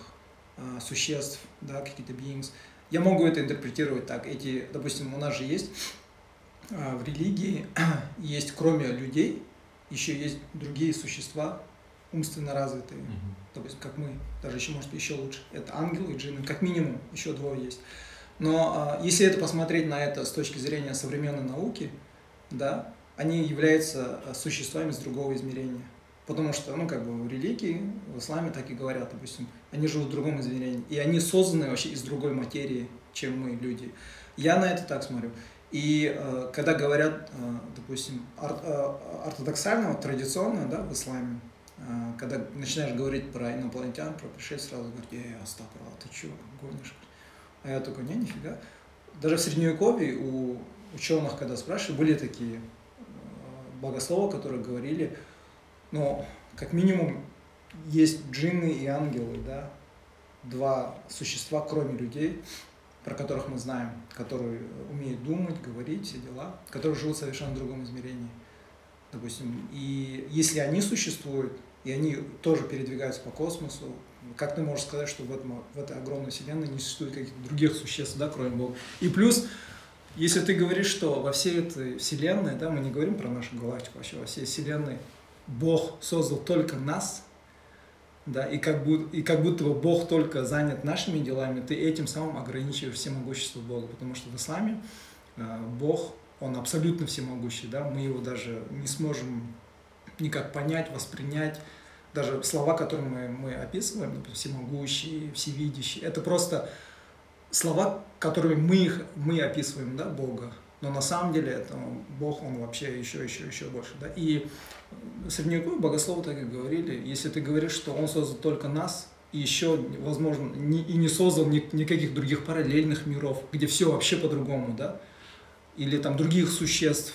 э, существ, да, какие-то beings. Я могу это интерпретировать так. Эти, допустим, у нас же есть а, в религии, есть кроме людей, еще есть другие существа, умственно развитые, mm допустим, как мы, даже еще, может, еще лучше. Это ангелы и джинны, как минимум, еще двое есть. Но а, если это посмотреть на это с точки зрения современной науки, да, они являются а, существами с другого измерения. Потому что, ну, как бы в религии, в исламе так и говорят, допустим, они живут в другом измерении. И они созданы вообще из другой материи, чем мы, люди. Я на это так смотрю. И э, когда говорят, э, допустим, ор, э, ортодоксального, традиционного, да, в исламе, э, когда начинаешь говорить про инопланетян, про пришельцев, сразу говорят, эй, Астапра, ты что, гонишь? А я такой, не, нифига. Даже в Средневековье у ученых, когда спрашивали, были такие э, богословы, которые говорили, но как минимум есть джинны и ангелы, да, два существа, кроме людей, про которых мы знаем, которые умеют думать, говорить, все дела, которые живут в совершенно другом измерении. Допустим, и если они существуют, и они тоже передвигаются по космосу, как ты можешь сказать, что в, этом, в этой огромной вселенной не существует каких-то других существ, да, кроме Бога? И плюс, если ты говоришь, что во всей этой вселенной, да, мы не говорим про нашу галактику, вообще во всей вселенной Бог создал только нас, да, и как, будто, и как будто бы Бог только занят нашими делами, ты этим самым ограничиваешь всемогущество Бога, потому что в исламе э, Бог, Он абсолютно всемогущий, да, мы его даже не сможем никак понять, воспринять, даже слова, которые мы, мы описываем, например, всемогущий, всевидящий, это просто слова, которыми мы, их, мы описываем, да, Бога, но на самом деле это Бог, он вообще еще, еще, еще больше. Да? И средневековые богословы так и говорили, если ты говоришь, что он создал только нас, и еще, возможно, не, и не создал ни, никаких других параллельных миров, где все вообще по-другому, да, или там других существ,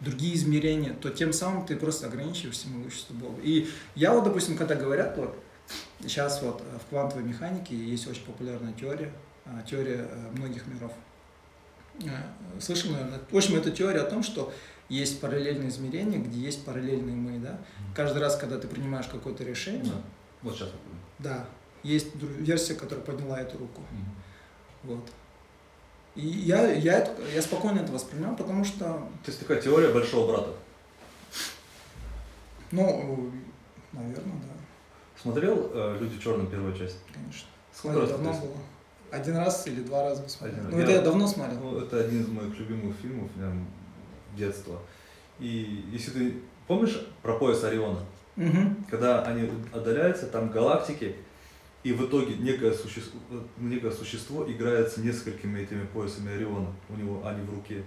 другие измерения, то тем самым ты просто ограничиваешь всемогущество Бога. И я вот, допустим, когда говорят, вот, сейчас вот в квантовой механике есть очень популярная теория, а, теория э, многих миров. Э, слышал, наверное. В общем, это теория о том, что есть параллельные измерения, где есть параллельные мы, да. Каждый раз, когда ты принимаешь какое-то решение, Вот сейчас. Да. Есть версия, которая подняла эту руку. Угу. Вот. И я, я, это, я спокойно это воспринимаю, потому что... То есть такая теория большого брата? Ну, наверное, да. Смотрел э, «Люди в черном» первую часть? Конечно. Сколько раз давно было. Один раз или два раза смотрел. Один. Ну, это Я- давно смотрел. Ну, это один из моих любимых фильмов прям детства. И если ты помнишь про пояс Ориона, Мгм. когда они отдаляются, там галактики, и в итоге некое существо, некое существо играет с несколькими этими поясами Ориона. У него они в руке.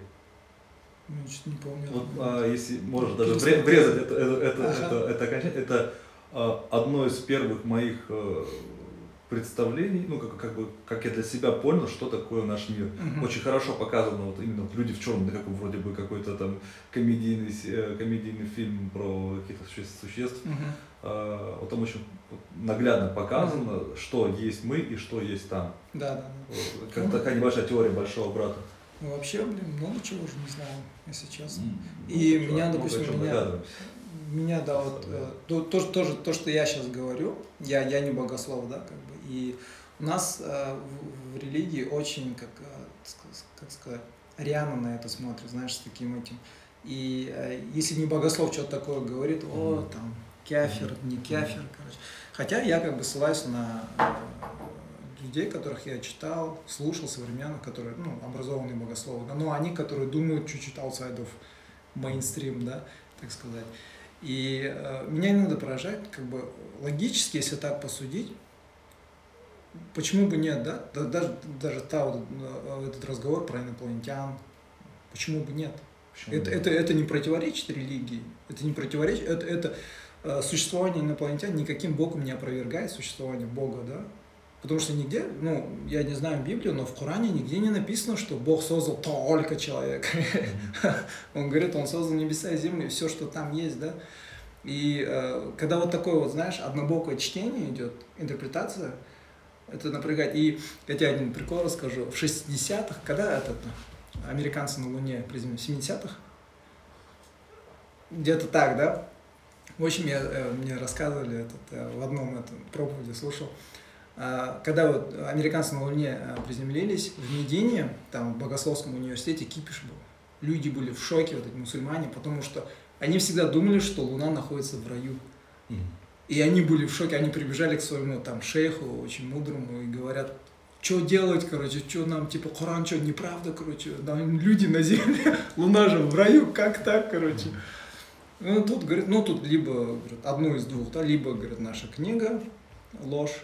Ну, чуть не помню. Вот, а, если можешь даже вре- врезать это, это, это, Ага. это, это окончание, это а, одно из первых моих э, представлений, ну как, как бы как я для себя понял, что такое наш мир. Мгм. Очень хорошо показано вот именно вот люди в черном, да, как вроде бы какой-то там комедийный, э, комедийный фильм про каких-то существ, существ. А, вот там очень наглядно показано, что есть мы и что есть там. Да, да, да. Как такая небольшая теория большого брата. Ну, вообще, блин, много чего уже не знаю, если честно. М, И ну, меня, допустим, меня-. Меня, да, вот э, то, то, тоже то, что я сейчас говорю, я, я не богослов, да, как бы, и у нас э, в, религии очень, как, э, как сказать, рьяно на это смотрят, знаешь, с таким этим. И э, если не богослов что-то такое говорит, о, там, кефир, не кефир, короче. Хотя я как бы ссылаюсь на людей, которых я читал, слушал, современных, которые, ну, образованные богословы, да, но они, которые думают чуть-чуть outside of mainstream, да, так сказать. И э, меня иногда поражает, как бы логически, если так посудить, почему бы нет, да? Да- Даже, даже та вот, э, этот разговор про инопланетян, почему бы нет? Почему Это, нет? это, это не противоречит религии, это не противоречит, это, это э, существование инопланетян никаким богом не опровергает существование Бога, да? Потому что нигде, ну, я не знаю Библию, но в Коране нигде не написано, что Бог создал только человека. Он говорит, он создал небеса и землю, и все, что там есть, да. И э, когда вот такое вот, знаешь, однобокое чтение идет, интерпретация, это напрягает. И я тебе один прикол расскажу. В 60-х, когда этот, американцы на Луне приземлились, в 70-х? Где-то так, да? В общем, я, э, мне рассказывали этот, э, в одном этом проповеди слушал, а, когда вот американцы на Луне э, приземлились, в Медине, там в Богословском университете кипиш был. Люди были в шоке, вот эти мусульмане, потому что они всегда думали, что Луна находится в раю. Мгм. И они были в шоке, они прибежали к своему там шейху, очень мудрому, и говорят, что делать, короче, что нам, типа, Коран, что, неправда, короче, там люди на земле, Луна же в раю, как так, короче. Ну, тут, говорит, ну, тут либо, говорит, одно из двух, да, либо, говорит, наша книга, ложь,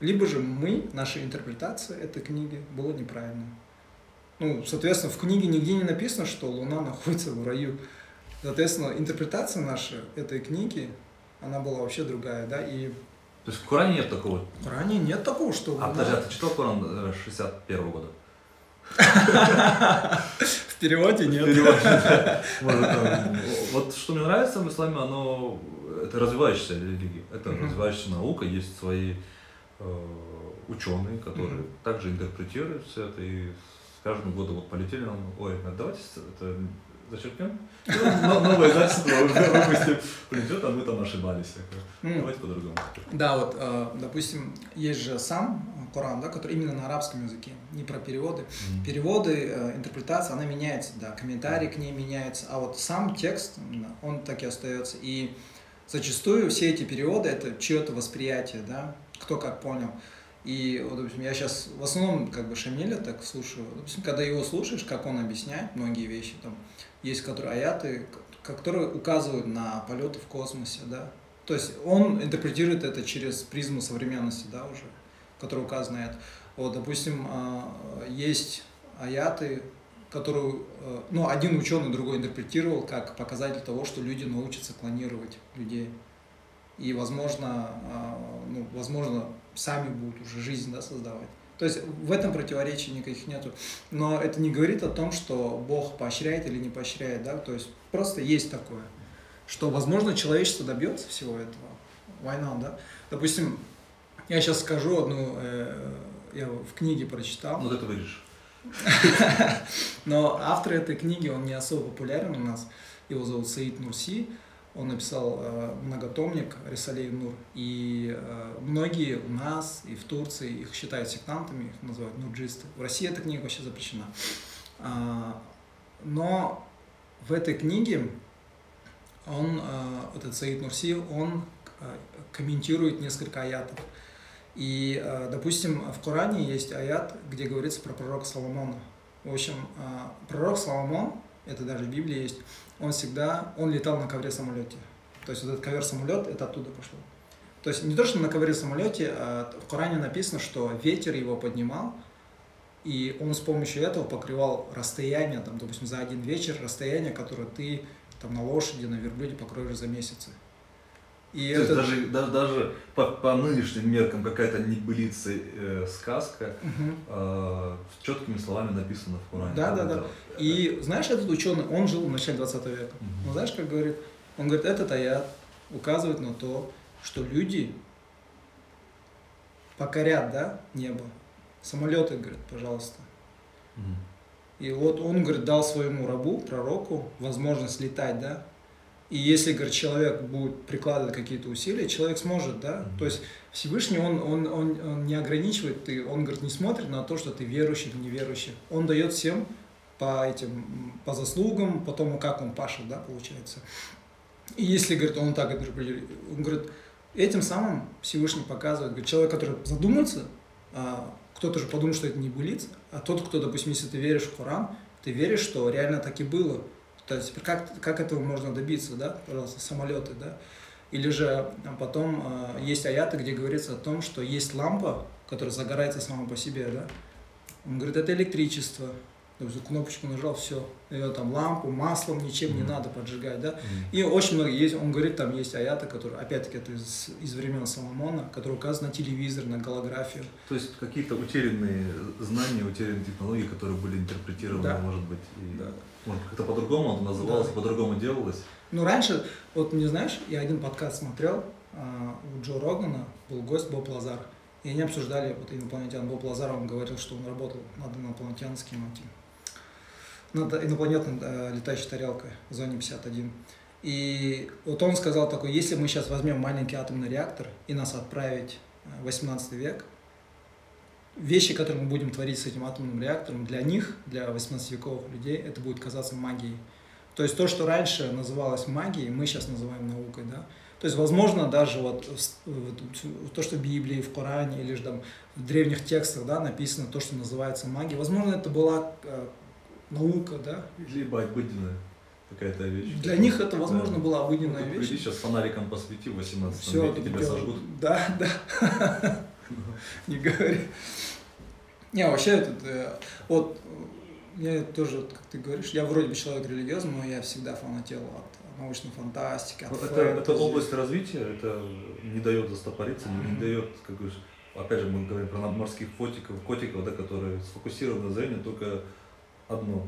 либо же мы, наша интерпретация этой книги была неправильной. Ну, соответственно, в книге нигде не написано, что Луна находится в раю. Соответственно, интерпретация наша этой книги, она была вообще другая, да, и То есть в Коране нет такого. в Коране нет такого, что А подожди, а ты читал Коран э, 61 года? в переводе нет. Перевод. Может, там, Вот что мне нравится в исламе, оно это развивающаяся религия, это развивающаяся наука, есть свои э, ученые, которые также интерпретируют все это и с каждым годом вот полетели нам, ой, давайте это зачеркнем, Ну, новое издательство выпустим, что там мы там ошибались, давайте по-другому. Да, вот, э, допустим, есть же сам Коран, да, который именно на арабском языке, не про переводы. Мгм. Переводы, э, интерпретация, она меняется, да, комментарии к ней меняются, а вот сам текст, он так и остается. И зачастую все эти переводы это чье-то восприятие, да, кто как понял. И, вот, допустим, я сейчас в основном как бы Шамиля так слушаю. Допустим, когда его слушаешь, как он объясняет многие вещи, там есть которые аяты, которые указывают на полеты в космосе, да. То есть он интерпретирует это через призму современности, да, уже, который указан на это. Вот, допустим, а, есть аяты, которую, э, ну, один ученый другой интерпретировал как показатель того, что люди научатся клонировать людей. И, возможно, а, ну, возможно, сами будут уже жизнь да, создавать. То есть в этом противоречий никаких нету. Но это не говорит о том, что Бог поощряет или не поощряет, да, то есть просто есть такое, что, возможно, человечество добьется всего этого. Why not, да? Допустим, я сейчас скажу одну, э, я в книге прочитал. Ну, это вырежешь. Но автор этой книги, он не особо популярен у нас. Его зовут Саид Нурси. Он написал э, многотомник Рисалей Нур. И э, многие у нас и в Турции их считают сектантами, их называют нурджисты. В России эта книга вообще запрещена. А, но в этой книге он, э, вот этот Саид Нурси, он комментирует несколько аятов. И, допустим, в Коране есть аят, где говорится про пророка Соломона. В общем, пророк Соломон, это даже в Библии есть, он всегда, он летал на ковре-самолете. То есть вот этот ковер-самолет, это оттуда пошло. То есть не то, что на ковре-самолете, а в Коране написано, что ветер его поднимал, и он с помощью этого покрывал расстояние, там, допустим, за один вечер, расстояние, которое ты там, на лошади, на верблюде покроешь за месяцы. И То это... есть даже, даже, даже по, по нынешним меркам какая-то небылица э, сказка угу. э, с четкими словами написана в Коране. Да, да, да. И знаешь, этот ученый, он жил в начале 20 века. Угу. Но знаешь, как говорит? Он говорит, этот аят указывает на то, что люди покорят, да, небо. Самолеты, говорит, пожалуйста. Угу. И вот он, говорит, дал своему рабу, пророку, возможность летать, да, и если, говорит, человек будет прикладывать какие-то усилия, человек сможет, да. Mm-hmm. То есть Всевышний, он, он, он, он не ограничивает, ты, он, говорит, не смотрит на то, что ты верующий или неверующий. Он дает всем по этим, по заслугам, по тому, как он пашет, да, получается. И если, говорит, он так он говорит, этим самым Всевышний показывает, говорит, человек, который задумается, а, кто-то же подумает, что это не булица, а тот, кто, допустим, если ты веришь в Коран, ты веришь, что реально так и было, то есть как, как этого можно добиться, да, пожалуйста, самолеты, да. Или же а, потом э, есть аяты, где говорится о том, что есть лампа, которая загорается сама по себе, да. Он говорит, это электричество. Допустим, кнопочку нажал, все. Ее там лампу, маслом, ничем mm-hmm. не надо поджигать, да. Mm-hmm. И очень много есть, он говорит, там есть аяты, которые, опять-таки, это из, из времен Соломона, которые указывают на телевизор, на голографию. То есть какие-то утерянные знания, утерянные технологии, которые были интерпретированы, да. может быть, и... да может, как-то по-другому это называлось, да. по-другому делалось? Ну, раньше, вот не знаешь, я один подкаст смотрел, а, у Джо Рогана был гость Боб Лазар. И они обсуждали вот инопланетян. Боб Лазар, он говорил, что он работал над инопланетянским этим, над инопланетной э, летающей тарелкой в зоне 51. И вот он сказал такой, если мы сейчас возьмем маленький атомный реактор и нас отправить в 18 век, вещи, которые мы будем творить с этим атомным реактором, для них, для 18-вековых людей, это будет казаться магией. То есть то, что раньше называлось магией, мы сейчас называем наукой, да. То есть, возможно, даже вот то, что в Библии, в Коране или же там в древних текстах, да, написано то, что называется магией, возможно, это была э, наука, да. Либо обыденная какая-то вещь. Для них это, возможно, да. была обыденная ну, вещь. Приди сейчас фонариком посвети в 18 Все, веке, тебя сожгут. Да, да. Не говори. Не, вообще, этот, э, вот, я тоже, как ты говоришь, я вроде бы человек религиозный, но я всегда фанател от научной фантастики, от это, это область развития, это не дает застопориться, не, не дает, как говоришь, опять же, мы говорим про морских котиков, котиков, да, которые сфокусированы на зрении только одно.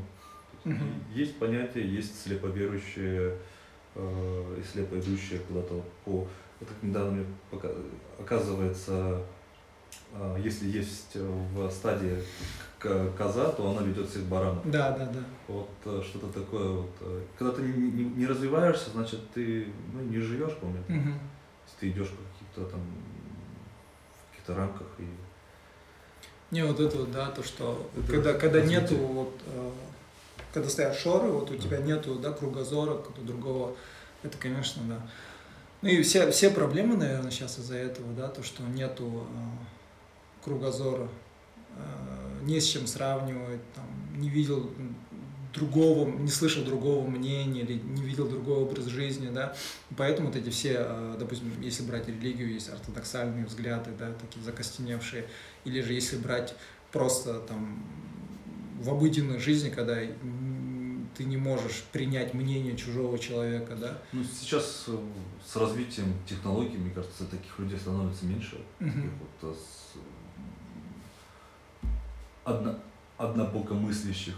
Есть, есть понятие, есть слеповерующие э, и слепо идущие куда-то по... Это недавно мне пока, оказывается, а, если есть в стадии коза, то она ведет всех баранов. Да, да, да. Вот э, что-то такое вот. Э, когда ты не, не, развиваешься, значит ты ну, не живешь, помню. Угу. Если ты идешь по каких-то там в каких-то рамках и. Не, вот это вот, да, то, что это когда, когда нету вот э, когда стоят шоры, вот у тебя нету да, кругозора, какого-то другого, это, конечно, да. Ну и все, все проблемы, наверное, сейчас из-за этого, да, то, что нету кругозора, э, не с чем сравнивать, там, не видел другого, не слышал другого мнения или не видел другой образ жизни, да, поэтому вот эти все, э, допустим, если брать религию, есть ортодоксальные взгляды, да, такие закостеневшие, или же если брать просто там в обыденной жизни, когда ты не можешь принять мнение чужого человека, да. Ну, сейчас э, с развитием технологий, мне кажется, таких людей становится меньше. Uh-huh. Вот, одно, однобокомыслящих.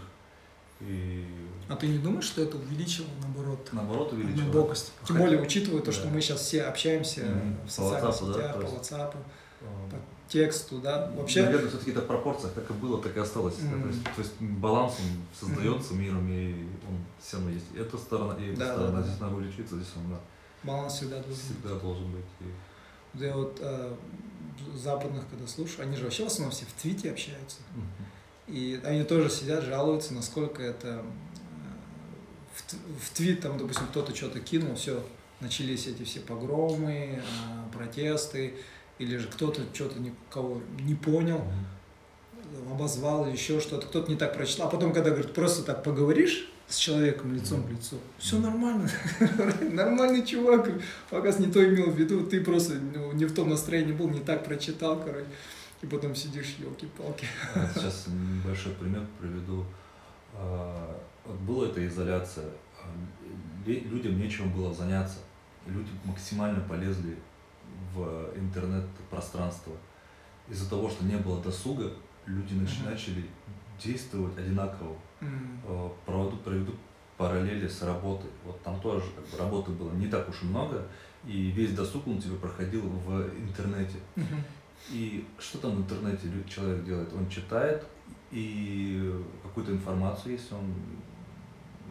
И... А ты не думаешь, что это увеличило, наоборот? Наоборот, увеличило. Однобокость. Тем более, учитывая то, что да. мы сейчас все общаемся mm-hmm. в социальных по WhatsApp, сетях, да, по WhatsApp, uh, по тексту, да, вообще... Наверное, все-таки это в пропорциях, как и было, так и осталось. Mm-hmm. То, есть, то есть баланс он создается mm-hmm. миром, и он все равно есть. И эта сторона, и эта да, сторона. Да, здесь да. надо увеличиться, здесь он, да. Баланс всегда должен всегда быть. должен быть. И Да я вот э, западных, когда слушаю, они же вообще в основном все в твите общаются. Мгм. И они тоже сидят, жалуются, насколько это э, в, в твит, там, допустим, кто-то что-то кинул, все, начались эти все погромы, э, протесты, или же кто-то что-то никого не понял, обозвал или еще что-то, кто-то не так прочитал. А потом, когда, говорит, просто так поговоришь с человеком лицом к лицу, все нормально, нормальный чувак, показ не то имел в виду, ты просто ну, не в том настроении был, не так прочитал, короче, и потом сидишь, елки-палки. А Сейчас небольшой пример приведу. А, Вот была эта изоляция, а, людям нечем было заняться. Люди максимально полезли в интернет-пространство. Из-за того, что не было досуга, люди Мгм. начали действовать одинаково. М, Э, Проведу, параллели с работой. Вот там тоже как бы, работы было не так уж и много, и весь досуг он тебе проходил в интернете. мгм. И что там в интернете человек делает? Он читает и какую-то информацию, если он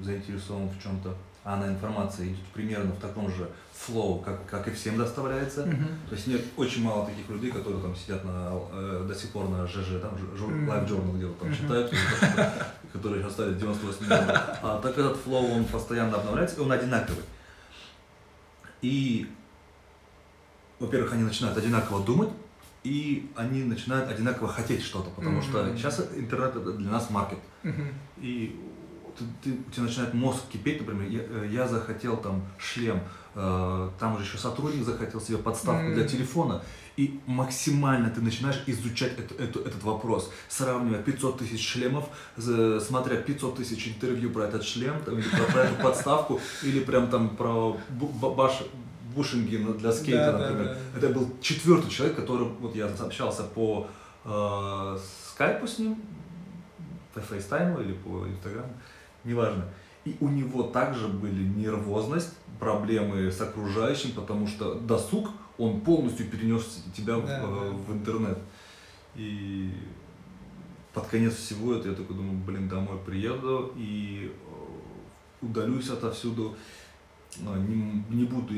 заинтересован в чем-то, а она информация идет примерно в таком же flow, как, как и всем доставляется. Мгм. То есть нет очень мало таких людей, которые там сидят на, э, до сих пор на ЖЖ, там, жур- Мгм. Live Journal где-то там Мгм. читают, которые сейчас стали 98 года. А так этот flow, он постоянно обновляется, и он одинаковый. И, во-первых, они начинают одинаково думать, и они начинают одинаково хотеть что-то, потому что Мгм. сейчас интернет это для нас market. Мгм. И ты, ты- у тебя начинает мозг кипеть, например, я, э, я захотел там шлем, э, там же еще сотрудник захотел себе подставку Мгм. для телефона, и максимально ты начинаешь изучать эту- эту- этот вопрос, сравнивая 500 тысяч шлемов, за- смотря 500 тысяч интервью про этот шлем, там, или про, про эту подставку, или прям там про баш- бушинги для скейта, Да, да, например. да. Это был четвертый человек, который, вот я общался по э, скайпу с ним, по фейстайму или по инстаграму, неважно. И у него также были нервозность, проблемы с окружающим, потому что досуг, он полностью перенес тебя в, Да, э, да. в интернет. И под конец всего это я такой думаю, блин, домой приеду и э, удалюсь отовсюду, не, не буду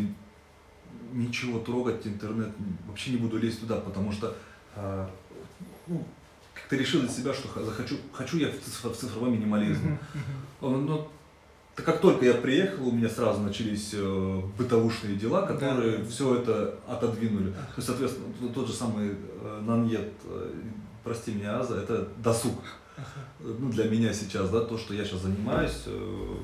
ничего трогать, интернет, вообще не буду лезть туда, потому что э, ну, как-то решил для себя, что захочу, хочу я в циф- в цифровой минимализм. Мгм. Он, ну, так как только я приехал, у меня сразу начались э, бытовушные дела, которые Да. все это отодвинули. То есть, соответственно, тот же самый э, наньет, э, прости меня, Аза, это досуг. Ну, для меня сейчас, да, то, что я сейчас занимаюсь э,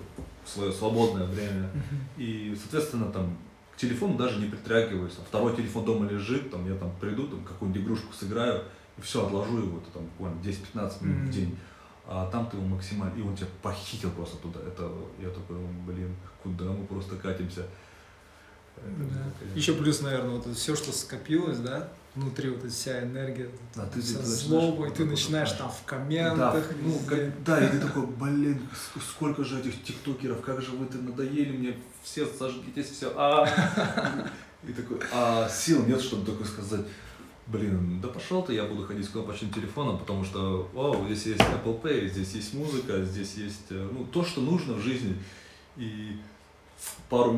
в свое свободное время. И, соответственно, там телефону даже не притрагиваюсь. Там, второй телефон дома лежит, там я там приду, там какую-нибудь игрушку сыграю, и все, отложу его, это там буквально 10-15 минут в Мгм. день. А там ты его максимально, и он тебя похитил просто туда. Это, я такой, блин, куда мы просто катимся. Это, Да. Еще плюс, наверное, вот все, что скопилось, да, внутри вот эта вся энергия, Да, ты- начинаешь злобой, вот ты это начинаешь там в Да, комментах, ну, везде. как- да, и ты такой, блин, ск- сколько же этих тиктокеров, как же вы ты надоели мне, все сожгитесь, все, а И такой, а сил нет, чтобы такое сказать, блин, да пошел ты, я буду ходить с кнопочным телефоном, потому что, вау, здесь есть Apple Pay, здесь есть музыка, здесь есть, э, ну, то, что нужно в жизни. И пару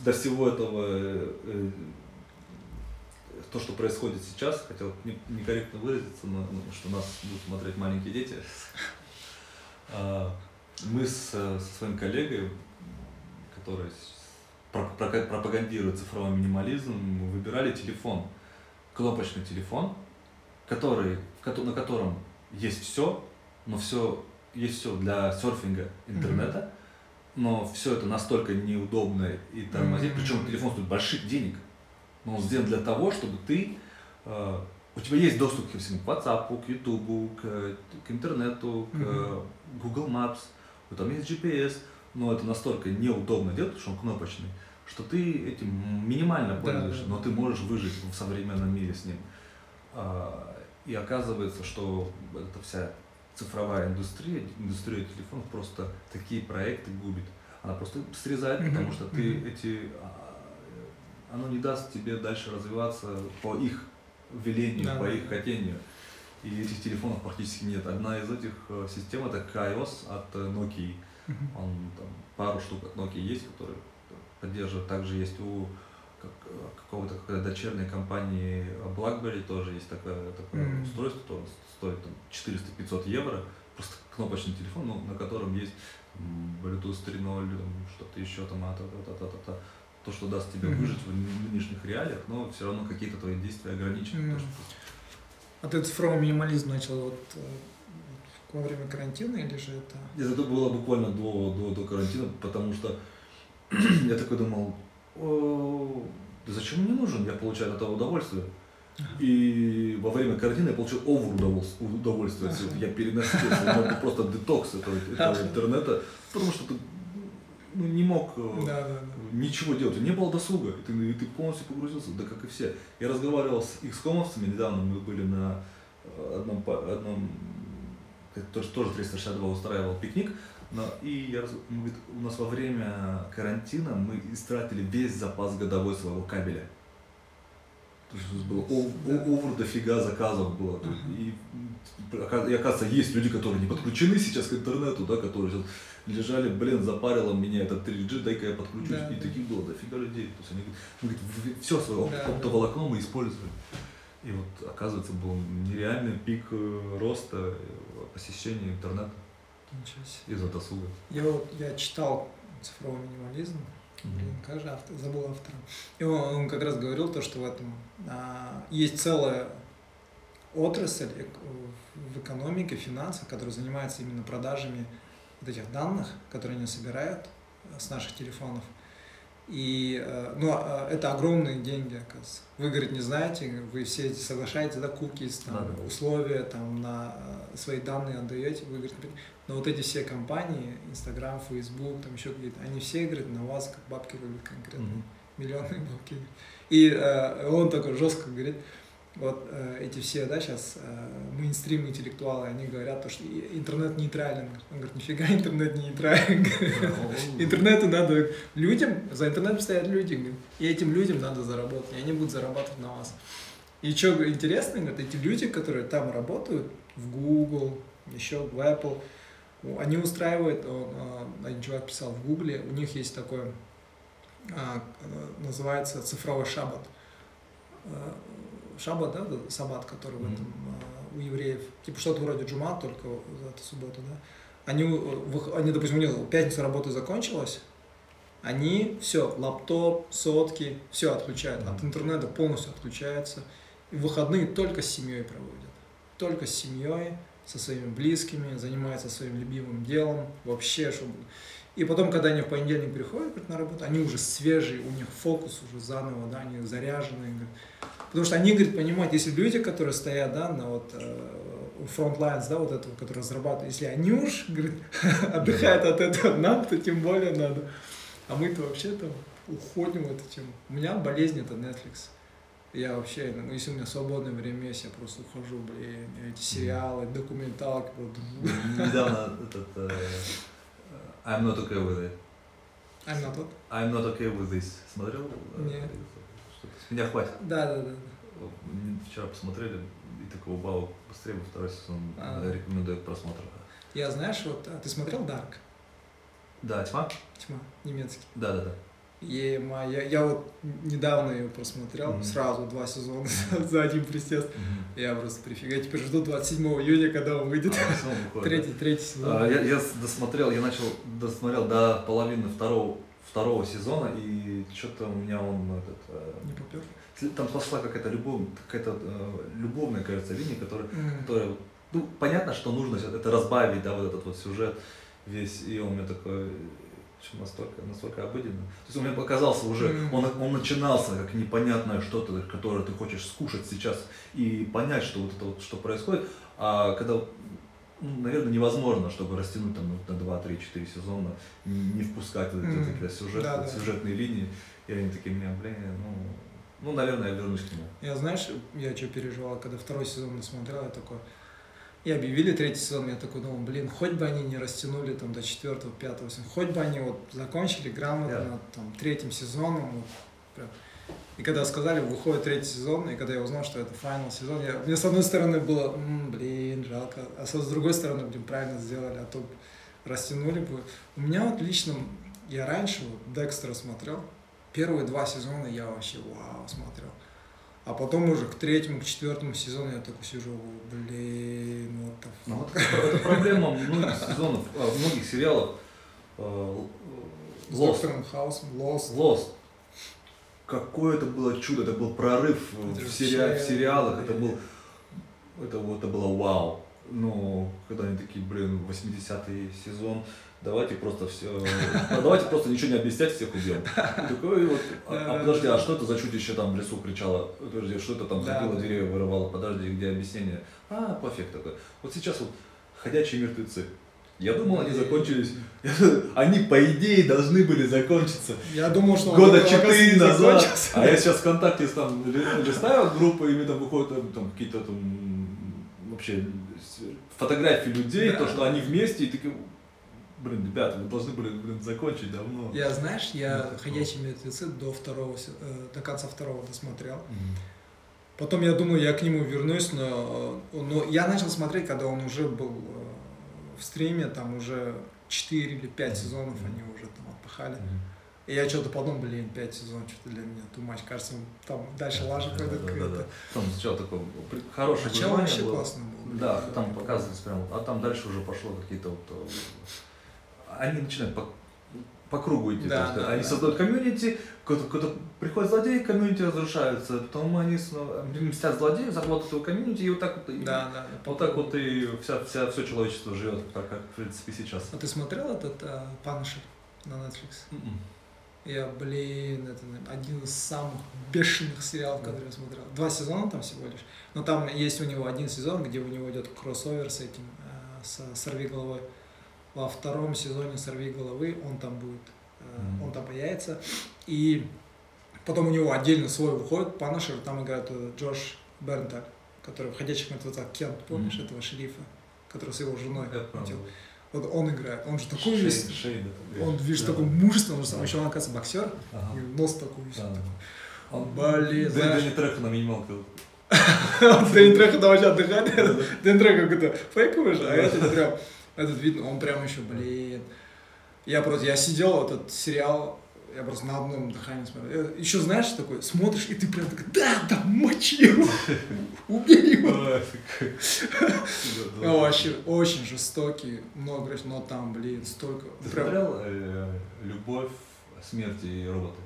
до всего этого, э, э, то, что происходит сейчас, хотел не- некорректно выразиться, но, ну, что нас будут смотреть маленькие дети. А, Мы с, со своим коллегой, который пропагандирует цифровой минимализм, выбирали телефон, кнопочный телефон, который, на котором есть все, но все есть все для серфинга интернета, но все это настолько неудобно и тормозит, Мгм. причем телефон стоит больших денег, но он сделан для того, чтобы ты э, у тебя есть доступ ко всему, к WhatsApp, к YouTube, к, к интернету, к Мгм. Google Maps, вот там есть GPS, но это настолько неудобно делать, потому что он кнопочный, что ты этим минимально Да, пользуешься, да. но ты можешь выжить в современном мире с ним. А, И оказывается, что эта вся цифровая индустрия, индустрия телефонов просто такие проекты губит. Она просто срезает, потому что ты эти... а, Оно не даст тебе дальше развиваться по их велению, Да, по да, их хотению. И этих телефонов практически нет. Одна из этих э, систем это Kaios от э, Nokia. Он там пару штук от Nokia есть, которые поддерживают. Также есть у как, какого-то какой-то дочерней компании BlackBerry тоже есть такое, такое mm-hmm. устройство, то стоит там 400-500 евро, просто кнопочный телефон, ну, на котором есть Bluetooth 3.0, что-то еще там, а, та, та, та, та, та, то, что даст тебе mm-hmm. выжить в нынешних реалиях, но все равно какие-то твои действия ограничены. Mm-hmm. что... А ты цифровой минимализм начал вот э, во время карантина или же это? Это было буквально до, до, до карантина, потому что я такой думал, да зачем мне нужен, я получаю от этого удовольствие. И во время карантина я получил овер удовольствие. Я переносил просто детокс этого, этого интернета, потому что ты ну, не мог э, да, да, да. ничего делать. Не было досуга, и ты, и ты полностью погрузился, да как и все. Я разговаривал с их комовцами недавно, мы были на э, одном, одном тоже, тоже 362 устраивал пикник, но, и я, мы, у нас во время карантина мы истратили весь запас годовой своего кабеля. То есть было овер дофига заказов было. И, и оказывается, есть люди, которые не подключены сейчас к интернету, да, которые сейчас лежали, блин, запарило меня этот 3G, дай-ка я подключусь. Да, и да. таких было дофига людей. То есть они говорят, все свое да, оптоволокно да. мы использовали. И вот, оказывается, был нереальный пик э, роста э, посещения интернета. Из-за досуга. Я я читал цифровой минимализм. Блин, как же автор, забыл автора. И он, он как раз говорил то, что в этом а, есть целая отрасль в экономике, финансах, которая занимается именно продажами вот этих данных, которые они собирают с наших телефонов. И, э, ну, а, это огромные деньги, оказывается. Вы, говорит, не знаете, вы все эти соглашаете, да, кукис, там, да, да. условия, там, на э, свои данные отдаете, вы, говорит, но вот эти все компании, Инстаграм, Фейсбук, там еще какие-то, они все, говорят, на вас как бабки рубят конкретно, mm-hmm. миллионные бабки. И э, он такой жестко говорит, вот э, эти все, да, сейчас э, мейнстрим интеллектуалы, они говорят, то, что интернет нейтрален. Он говорит, нифига интернет не нейтрален. Интернету надо людям, за интернетом стоят люди, и этим людям надо заработать, и они будут зарабатывать на вас. И что интересно, говорят, эти люди, которые там работают, в Google, еще в Apple, они устраивают, он, а, один человек писал в Гугле, у них есть такое, а, называется цифровой шаббат а, шаббат, да, саббат, который mm-hmm. в этом uh, у евреев, типа что-то вроде джума, только за эту субботу, да. Они, они, допустим, у них пятница работа закончилась, они все, лаптоп, сотки, все отключают, mm-hmm. от интернета полностью отключаются, и выходные только с семьей проводят, только с семьей, со своими близкими, занимаются своим любимым делом, вообще, чтобы... И потом, когда они в понедельник приходят на работу, они уже свежие, у них фокус уже заново, да, они заряженные, Потому что они, говорит, понимают, если люди, которые стоят, да, на вот frontlines, э, да, вот этого, который разрабатывают, если они уж, говорит, отдыхают от этого, нам-то тем более надо. А мы-то вообще там уходим в эту тему. У меня болезнь это Netflix. Я вообще, ну, если у меня свободное время есть, я просто ухожу, блин, эти сериалы, документалки. Недавно этот uh, I'm not okay with it. I'm not what? I'm not okay with this. Смотрел? Нет. Меня хватит. Да, да, да. Вчера посмотрели, и такого балла быстрее во второй сезон а. рекомендую к просмотру. Я знаешь, вот, а ты смотрел Dark? Да, тьма? Тьма, немецкий. Да, да, да. Ема, я, я вот недавно ее посмотрел, mm-hmm. сразу два сезона за один присест. Mm-hmm. Я просто прифига, я теперь жду 27 июня, когда он выйдет. А, третий, третий сезон. А, я, я досмотрел, я начал, досмотрел до половины второго второго сезона, и что-то у меня он этот... Э, Не попер? Там пошла какая-то любовь, какая-то э, любовная, кажется, линия, которая, mm. которая, ну, понятно, что нужно это разбавить, да, вот этот вот сюжет весь, и он у меня такой, что настолько, настолько обыденно. То есть он мне показался уже, mm. он, он начинался как непонятное что-то, которое ты хочешь скушать сейчас и понять, что вот это вот, что происходит, а когда ну, наверное, невозможно, чтобы растянуть там на 2, 3, 4 сезона, не впускать вот эти mm-hmm. вот сюжет, да, да. сюжетные линии. И они такие, меня, блин, ну, ну, наверное, я вернусь к нему. Я, знаешь, я что переживал, когда второй сезон досмотрел, я такой, и объявили третий сезон, я такой думал, блин, хоть бы они не растянули там до четвертого, пятого сезона, хоть бы они вот закончили грамотно yeah. там третьим сезоном, вот, прям. И когда сказали, выходит третий сезон, и когда я узнал, что это финал сезон, я, мне с одной стороны было, М, блин, жалко, а с другой стороны, блин, правильно сделали, а то растянули бы. У меня вот лично я раньше вот Декстера смотрел, первые два сезона я вообще вау смотрел. А потом уже к третьему, к четвертому сезону я такой сижу, блин, вот the Ну, вот это проблема многих сезонов, а, многих сериалов. А, С Lost. доктором Хаусом. Какое это было чудо, это был прорыв Это в, сериа- в сериалах, это был, это, это было вау. Ну, когда они такие, блин, 80-й сезон, давайте просто все, давайте просто ничего не объяснять, всех убьем. Такой вот, а, а подожди, а что это за чудище там в лесу кричало? Подожди, что это там да. деревья вырывало? Подожди, где объяснение? А, пофиг такой. Вот сейчас вот ходячие мертвецы. Я думал, они закончились. Они, по идее, должны были закончиться Я думал, что года четыре назад. А я сейчас ВКонтакте там ли- листаю группы, и мне там выходят там, там какие-то там вообще фотографии людей, Да. то, что они вместе, и такие, блин, ребята, вы должны были блин, закончить давно. Я, знаешь, я Ну. «Ходячие мертвецы» до второго, э, до конца второго досмотрел. Мгм. Потом я думаю, я к нему вернусь, но, э, но я начал смотреть, когда он уже был э, в стриме, там уже 4 или 5 Мгм. сезонов они уже там отпахали. И я что-то подумал, блин, 5 сезонов, что-то для меня much. Кажется, там дальше лажа Да, пойдет да, какая-то. да. Там сначала такое хорошее Начало вообще было. классно было. Да, там показывается прям, а там дальше уже пошло какие-то вот... э, Они начинают по, кругу идти. Да, да, они да. создают комьюнити, когда приходят злодеи, комьюнити разрушается, потом они снова мстят злодеев, захватывают этого комьюнити, и вот так вот, и- Да, да. вот так вот и вся, вся, все человечество живет, так как в принципе сейчас. А ты смотрел этот Punisher на Netflix? М-м. Я, блин, это наверное, один из самых бешеных сериалов, которые я смотрел. Два сезона там всего лишь. Но там есть у него один сезон, где у него идет кроссовер с этим, э, с «Сорви головой». Во втором сезоне «Сорви головы» он там будет, Мгм. он там появится. И потом у него отдельно свой выходит, Панашер, там играет э, Джош Бернталь, который в «Ходячих мертвецах» Кент, помнишь, Мгм. этого шерифа, который с его женой. Это хотел. Вот он играет, он же такой Шей- весь, шей, да, он, видишь, да. такой мужественный, он же Да. еще, он, оказывается, боксер, Ага. и нос такой весь. Да. Он- Блин, Дэн- знаешь. Дэнни Трехо на минималке. Дэн Треха там вообще отдыхает. Дэн Треха какой-то фейковый же, а этот прям, этот видно, он прям еще, блин. Я просто, я сидел, этот сериал, я просто на одном дыхании смотрел. Еще знаешь, такой, смотришь, и ты прям такой, да, да, мочи его, убей его. Вообще, очень жестокий, много, но там, блин, столько. Ты смотрел э, «Любовь, смерть и роботы»?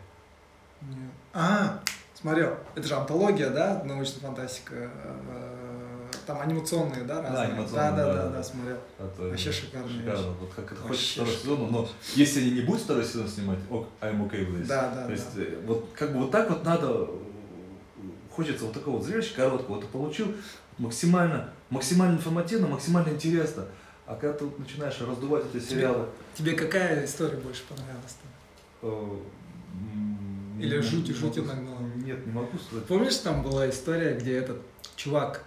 Нет. А, смотрел. Это же антология, да, научная фантастика. Там анимационные, да, разные? анимационные, да, да, да, да, да. да, смотрел. Это Вообще Шикарно. вещь. Вот как это хочется второй шикарно. сезон, но если они не будут второй сезон снимать, ок, I'm okay with this. Да, да, То да. есть э, вот как бы вот так вот надо, э, хочется вот такого вот зрелища короткого, ты получил максимально, максимально информативно, максимально интересно. А когда ты начинаешь раздувать эти сериалы, Тебе какая история больше понравилась? там? э, Или жути- жути нагнало? Нет, не могу сказать. Помнишь, там была история, где этот чувак,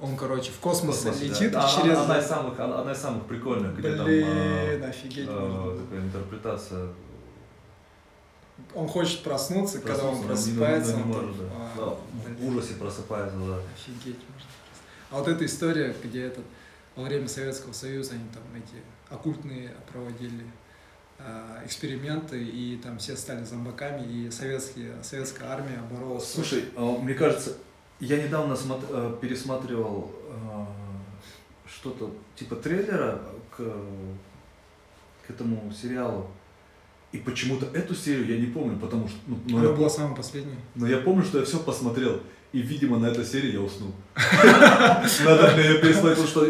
он, короче, в космос Космосе, да. летит Да, она- через... Одна из самых, одна одна из самых прикольных, где там Блин, э, офигеть э, такая интерпретация. Он хочет проснуться, когда он Проснуться, но не- просыпается. но не он может, да. а, Да, в ужасе просыпается, да. Офигеть можно. А вот эта история, где этот, во время Советского Союза они там эти оккультные проводили а, эксперименты, и там все стали зомбаками, и советские, советская армия боролась. Слушай, а, мне кажется, я недавно э, пересматривал э, что-то типа трейлера к, к этому сериалу. И почему-то эту серию я не помню, потому что... Ну, ну, Она я, была самая последняя. но я помню, что я все посмотрел. И, видимо, на этой серии я уснул. Надо мне пересмотреть, потому что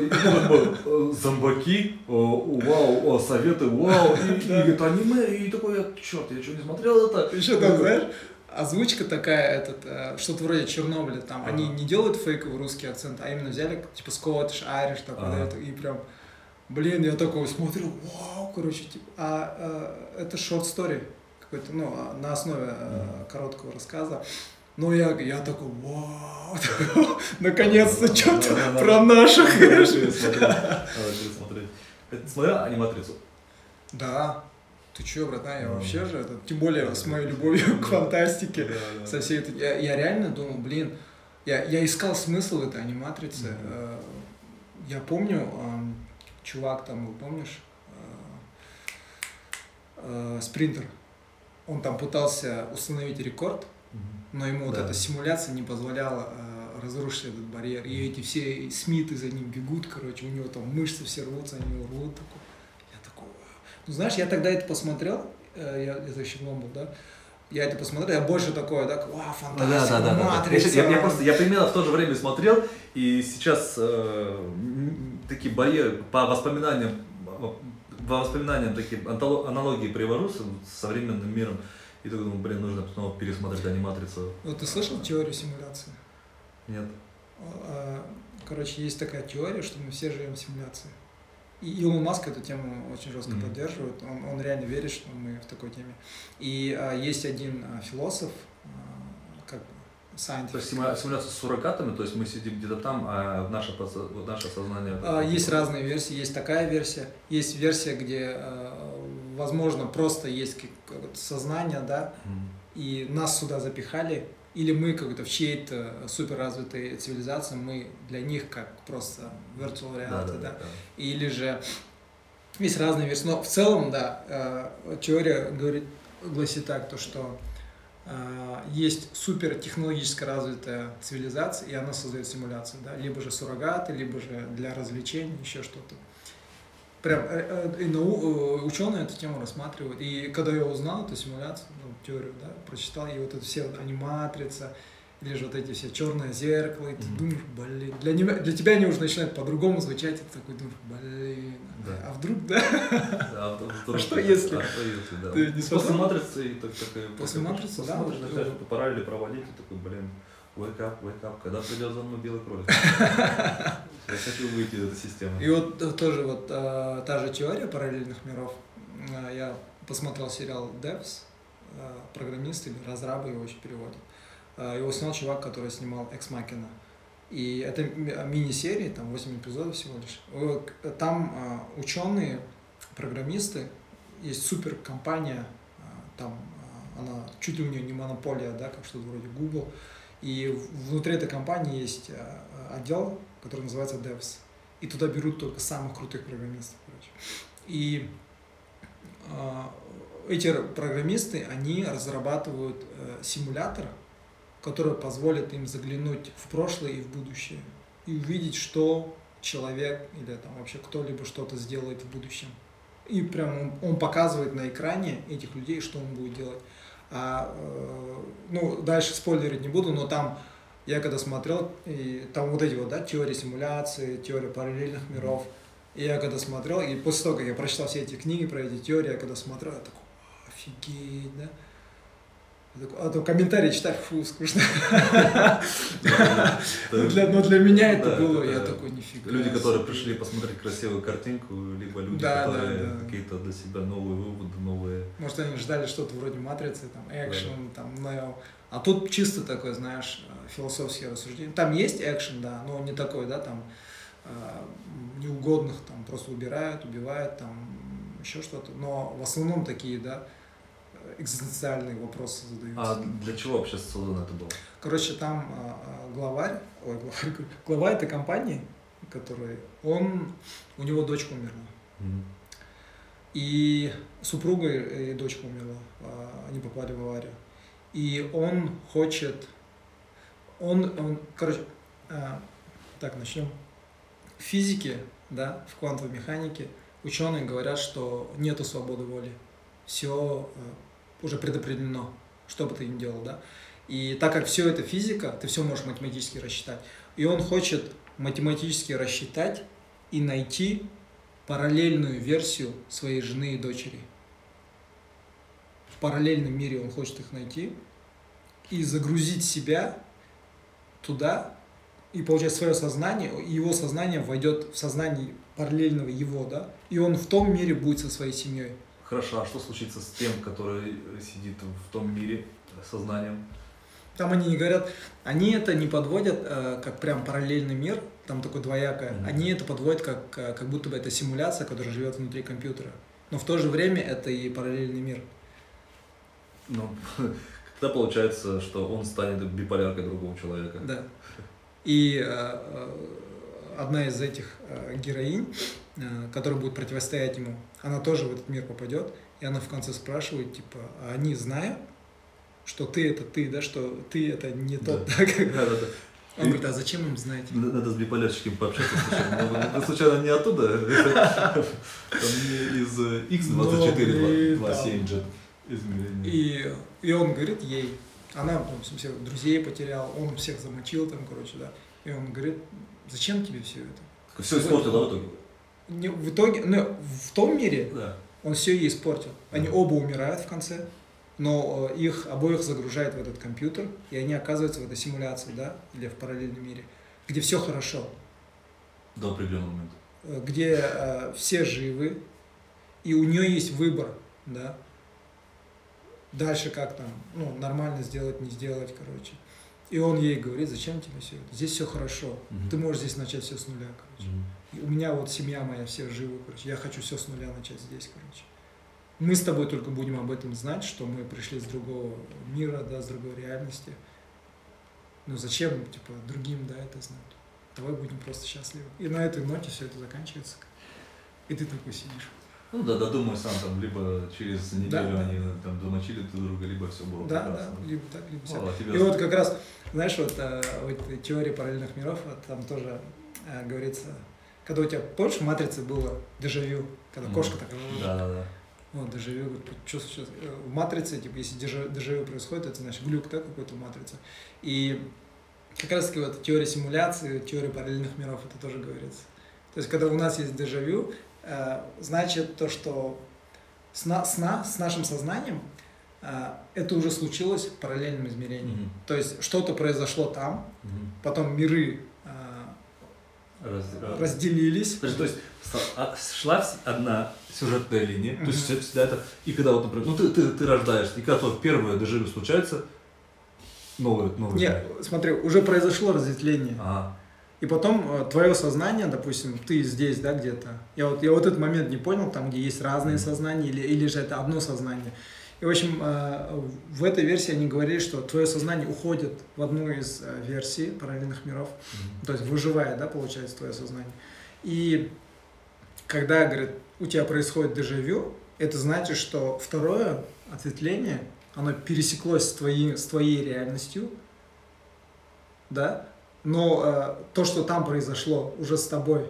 ну, э, зомбаки, вау, советы, вау, и, это аниме, и такой, черт, я что, не смотрел это? Еще там, знаешь, озвучка такая, этот, э, что-то вроде Чернобыля, там, они не делают фейковый русский акцент, а именно взяли, типа, Irish, такой, да, Ага. и прям, блин, я такой смотрю, вау, короче, типа, а э, это story какой-то, ну, а, на основе э, короткого рассказа. Ну, я, я такой, вау, наконец-то что-то про наших. Смотрел аниматрицу? Да, ты чё, братан, я вообще же, это, тем более с моей любовью к фантастике. Со всей этой... Я, я реально думал, блин, я, я искал смысл этой аниматрицы. Мгм. Э, Я помню, чувак там был, помнишь? э, спринтер. Он там пытался установить рекорд, но ему вот Да. эта симуляция не позволяла э, разрушить этот барьер. И эти все Смиты за ним бегут, короче, у него там мышцы все рвутся, они его рвут. Такой. Я такой, «Вау». ну знаешь, я тогда это посмотрел, э, я это еще был, да, я это посмотрел, я больше такой, да, вау, фантастика, да, да, да, да. матрица. Я, я просто, я примерно в то же время смотрел, и сейчас э, такие барьеры по воспоминаниям, по воспоминаниям такие аналогии привожу с, современным миром, и так думаю, блин, нужно снова пересмотреть аниматрицу. Вот ты слышал теорию симуляции? Нет. А, Короче, есть такая теория, что мы все живем в симуляции. И Илон Маск эту тему очень жестко Мгм. поддерживает. Он, он реально верит, что мы в такой теме. И а, есть один а, философ, а, как бы, scientist. То есть симуля- симуляция с суррогатами, то есть мы сидим где-то там, а наше, наше сознание... А, Есть разные версии, есть такая версия, есть версия, где, а, возможно, просто есть сознание, да, М. и нас сюда запихали, или мы как-то в чьей-то суперразвитой цивилизации, мы для них как просто virtual reality, да, да, да, да. или же есть разные версии, но в целом, да, э, теория говорит, гласит так, то что э, есть супер технологически развитая цивилизация, и она создает симуляцию, да, либо же суррогаты, либо же для развлечений, еще что-то. Прям э, э, и нау- э, ученые эту тему рассматривают. И когда я узнал эту симуляцию, ну, теорию, да, прочитал, и вот это все аниматрица, или же вот эти все черное зеркало, и ты Мгм. думаешь, блин, для, него, для тебя они уже начинают по-другому звучать, и ты такой думаешь, блин, Да. а вдруг, да? Да, вот- вот- что вот- если? А что если, да. Ты не После матрицы и так, такая... После «Матрицы», да, Смотришь, начинаешь по параллели проводить, и такой, блин, wake up, wake up, когда придет за мной белый кролик? Я хочу выйти из этой системы. И вот э, тоже вот э, та же теория параллельных миров. Э, Я посмотрел сериал Devs, э, программист или разрабы его еще переводят. Э, Его снял чувак, который снимал Ex Machina. И это ми- мини-серия, там 8 эпизодов всего лишь. Там э, ученые, программисты, есть суперкомпания, там она чуть ли у нее не монополия, да, как что-то вроде Google. И внутри этой компании есть э, отдел, который называется Devs. И туда берут только самых крутых программистов, короче. И а, эти программисты, они разрабатывают э, симулятор, который позволит им заглянуть в прошлое и в будущее и увидеть, что человек или там вообще кто-либо что-то сделает в будущем. И прям он, он показывает на экране этих людей, что он будет делать. А, э, ну, дальше спойлерить не буду, но там я когда смотрел, и там вот эти вот, да, теории симуляции, теория параллельных миров, и я когда смотрел, и после того, как я прочитал все эти книги про эти теории, я когда смотрел, я такой, офигеть, да? А то комментарии читать, фу, скучно. Но для, меня это было, я такой, нифига. Люди, которые себе». пришли посмотреть красивую картинку, либо люди, которые какие-то для себя новые выводы, новые... Может, они ждали что-то вроде матрицы, там, экшен, там, Нео. А тут чисто такой, знаешь, э, философские рассуждения. Там есть экшен, да, но не такой, да, там, э, неугодных там просто убирают, убивают, там, еще что-то. Но в основном такие, да, экзистенциальные вопросы задаются. А для чего вообще создано это было? Короче, там а, а, главарь, ой, главарь, говорю, глава этой компании, который, он, у него дочка умерла. И супруга и дочка умерла, а, они попали в аварию. И он хочет, он, он короче, так, начнем. В физике, да, в квантовой механике ученые говорят, что нету свободы воли. Все уже предопределено, что бы ты ни делал, да. И так как все это физика, ты все можешь математически рассчитать. И он хочет математически рассчитать и найти параллельную версию своей жены и дочери. В параллельном мире он хочет их найти и загрузить себя туда, и получать свое сознание, и его сознание войдет в сознание параллельного его, да, и он в том мире будет со своей семьей. Хорошо, а что случится с тем, который сидит в том мире сознанием? Там они не говорят, они это не подводят э, как прям параллельный мир, там такое двоякое. Мгм. Они это подводят как, э, как будто бы это симуляция, которая живет внутри компьютера. Но в то же время это и параллельный мир. Ну, тогда получается, что он станет биполяркой другого человека. Да. И э, э, одна из этих э, героинь, э, который будет противостоять ему, она тоже в этот мир попадет, и она в конце спрашивает, типа, а они знают, что ты это ты, да, что ты это не тот, Да. да, как- Да, да, да. Он говорит, а зачем им знать? Надо с биполярщиком пообщаться, случайно. Ну, Это случайно не оттуда? Там не из э, Ну, блин, X2427 jet измерения. И, и он говорит ей, она ну, всех друзей потеряла, он всех замочил там, короче, да. И он говорит, зачем тебе все это? Все испортил, да, в итоге? Не, в итоге, ну, в том мире Да. он все ей испортил. Они Да. оба умирают в конце, но э, их обоих загружают в этот компьютер, и они оказываются в этой симуляции, да, или в параллельном мире, где все хорошо, До определенного момента. э, где э, все живы, и у нее есть выбор, да. Дальше как там, ну, нормально сделать, не сделать, короче. И он ей говорит, зачем тебе все это? Здесь все хорошо. Мгм. Ты можешь здесь начать все с нуля, короче. Мгм. У меня вот семья моя, все живы, короче. Я хочу все с нуля начать здесь, короче. Мы с тобой только будем об этом знать, что мы пришли с другого мира, да, с другой реальности. Ну зачем, типа, другим, да, это знать? Давай будем просто счастливы. И на этой ноте все это заканчивается. И ты такой сидишь. Ну да, додумай сам там, либо через неделю Да, да. они там замочили друг друга, либо все было Да, прекрасно. да, либо так, либо все. Тебя- И вот как раз, знаешь, вот э, в этой теории параллельных миров, вот там тоже э, говорится, когда у тебя, помнишь, в «Матрице» было дежавю, когда кошка такая... Да, да, да. Вот, дежавю, что сейчас... э, В матрице, типа, если дежа- дежавю происходит, это значит глюк, да, какой-то в матрице. И как раз таки вот теория симуляции, теория параллельных миров, это тоже говорится. То есть, когда у нас есть дежавю, э, значит то, что с, на- с, на- с нашим сознанием э, это уже случилось в параллельном измерении. Мгм. То есть, что-то произошло там, Мгм. потом миры Раз- э, разделились. Подожди, то есть а, шла одна сюжетная линия, то есть всегда это, и когда вот, например, ну ты, ты, ты рождаешься, и когда вот первое дежавю случается, новое, новое. Нет, смотри, уже произошло разветвление. Ага. И потом твое сознание, допустим, ты здесь, да, где-то. Я вот, я вот этот момент не понял, там, где есть разные сознания, или, или же это одно сознание. И, в общем, э, в этой версии они говорили, что твое сознание уходит в одну из э, версий параллельных миров, Мгм. то есть выживает, да, получается, твое сознание. И когда, говорит, у тебя происходит дежавю, это значит, что второе ответвление, оно пересеклось с твоей, с твоей реальностью, да, но э, то, что там произошло уже с тобой,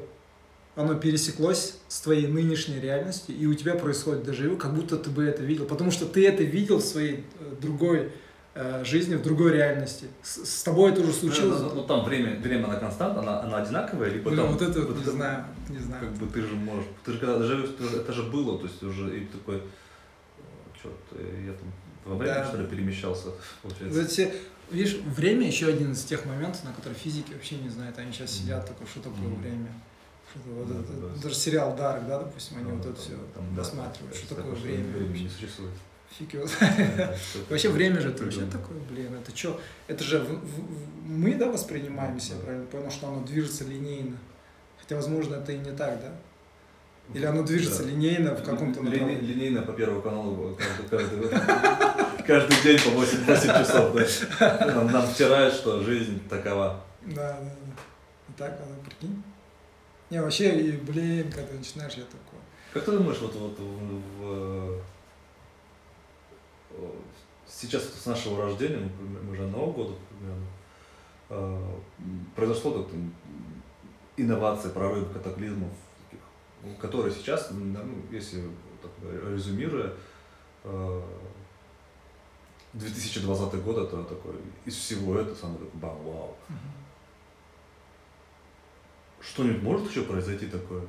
оно пересеклось с твоей нынешней реальностью, и у тебя происходит дежавю, как будто ты бы это видел, потому что ты это видел в своей э, другой э, жизни, в другой реальности. С, с тобой это уже случилось. Ну, ну, ну, там время, время она константа, она, она одинаковая, либо Блин, там... вот это вот не это- знаю, не знаю. Как бы ты же можешь... Ты же когда же- это же было, то есть уже и такой... Черт, я там во время, Да. что ли, перемещался, получается. Вот все- видишь, время еще один из тех моментов, на которые физики вообще не знают. Они сейчас сидят такое, что такое Мгм. время. Что вот Да, это- да, да. Даже сериал Дарк, да, допустим, они Ну, вот да, это там- все там, да, рассматривают, там, что такое, время. Время вообще. не существует. Фиг его Да, что-то Вообще время же это вообще такое, блин, это что? Это же в- в- мы, да, воспринимаем Да, себя, да. правильно? Потому что оно движется линейно. Хотя, возможно, это и не так, да? Или оно движется Да. линейно в каком-то направлении. Линейно по первому каналу каждый, день по 8, 8 часов. Да. Нам, втирают, что жизнь такова. Да, да, да. И так прикинь. Не, вообще, и, блин, когда начинаешь, я такой. Как ты думаешь, вот, вот в, в- в- сейчас с нашего рождения, ну, примерно, мы же одного года примерно, э, произошло как-то инновация, прорыв катаклизмов, таких, ну, которые сейчас, м, ну, если так резюмируя, э, 2020 год это такой, из всего это самый такой бам, вау. Что-нибудь может еще произойти такое?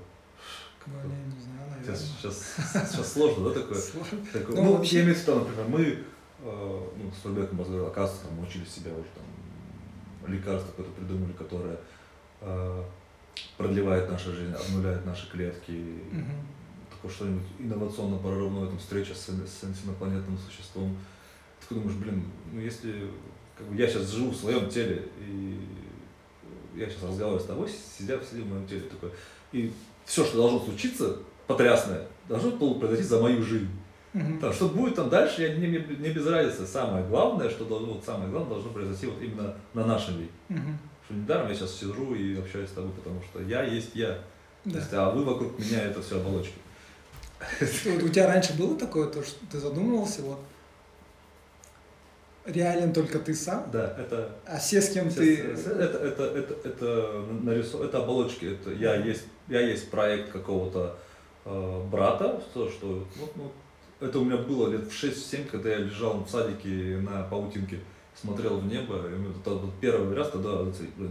Ну, я не знаю, наверное. Сейчас, сейчас, сейчас сложно, да, такое? Сложно. Такое, Ну, ну, вообще- я имею в виду, например, мы, э, ну, с Рубеком разговаривали, оказывается, там, учили себя уже там, лекарство какое-то придумали, которое э, продлевает нашу жизнь, обнуляет наши клетки. Мгм. Такое что-нибудь инновационно прорывное, там, встреча с, с инопланетным существом. Ты думаешь, блин, ну если как бы, я сейчас живу в своем теле, и я сейчас разговариваю с тобой, сидя, сидя в моем теле такой, и все, что должно случиться, потрясное, должно было произойти за мою жизнь. Да, что будет там дальше, я не, не, не без разницы. Самое главное, что должно, вот самое главное должно произойти вот именно на нашем веке. Мгм. Что недаром я сейчас сижу и общаюсь с тобой, потому что я есть я. Да. Есть, а вы вокруг меня это все оболочки. У тебя раньше было такое, то, что ты задумывался, вот реален только ты сам? Да, это... А все, с кем ты... Это, это, это, это, нарису... это оболочки, это я есть, я есть проект какого-то э, брата, то, что вот, ну, это у меня было лет в 6-7, когда я лежал в садике на паутинке, смотрел в небо, и это вот первый раз, когда,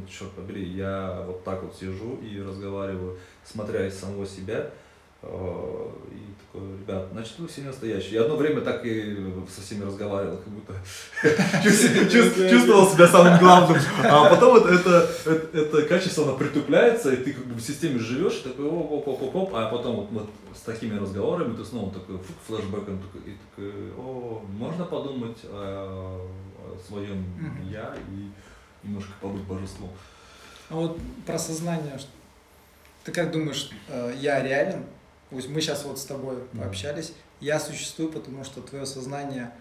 черт побери, я вот так вот сижу и разговариваю, смотря из самого себя, Э, и такой, ребят, значит, вы все настоящие. Я одно время так и со всеми разговаривал, как будто чувствовал себя самым главным. А потом это, это, это, качество оно притупляется, и ты как бы в системе живешь, и такой оп, оп, оп, оп, оп, а потом вот, вот с такими разговорами ты снова такой фук, флешбэком, и такой, о, можно подумать о, о своем я и немножко побыть божеством. А вот про сознание, ты как думаешь, э, я реален? Мы сейчас вот с тобой пообщались, я существую, потому что твое сознание,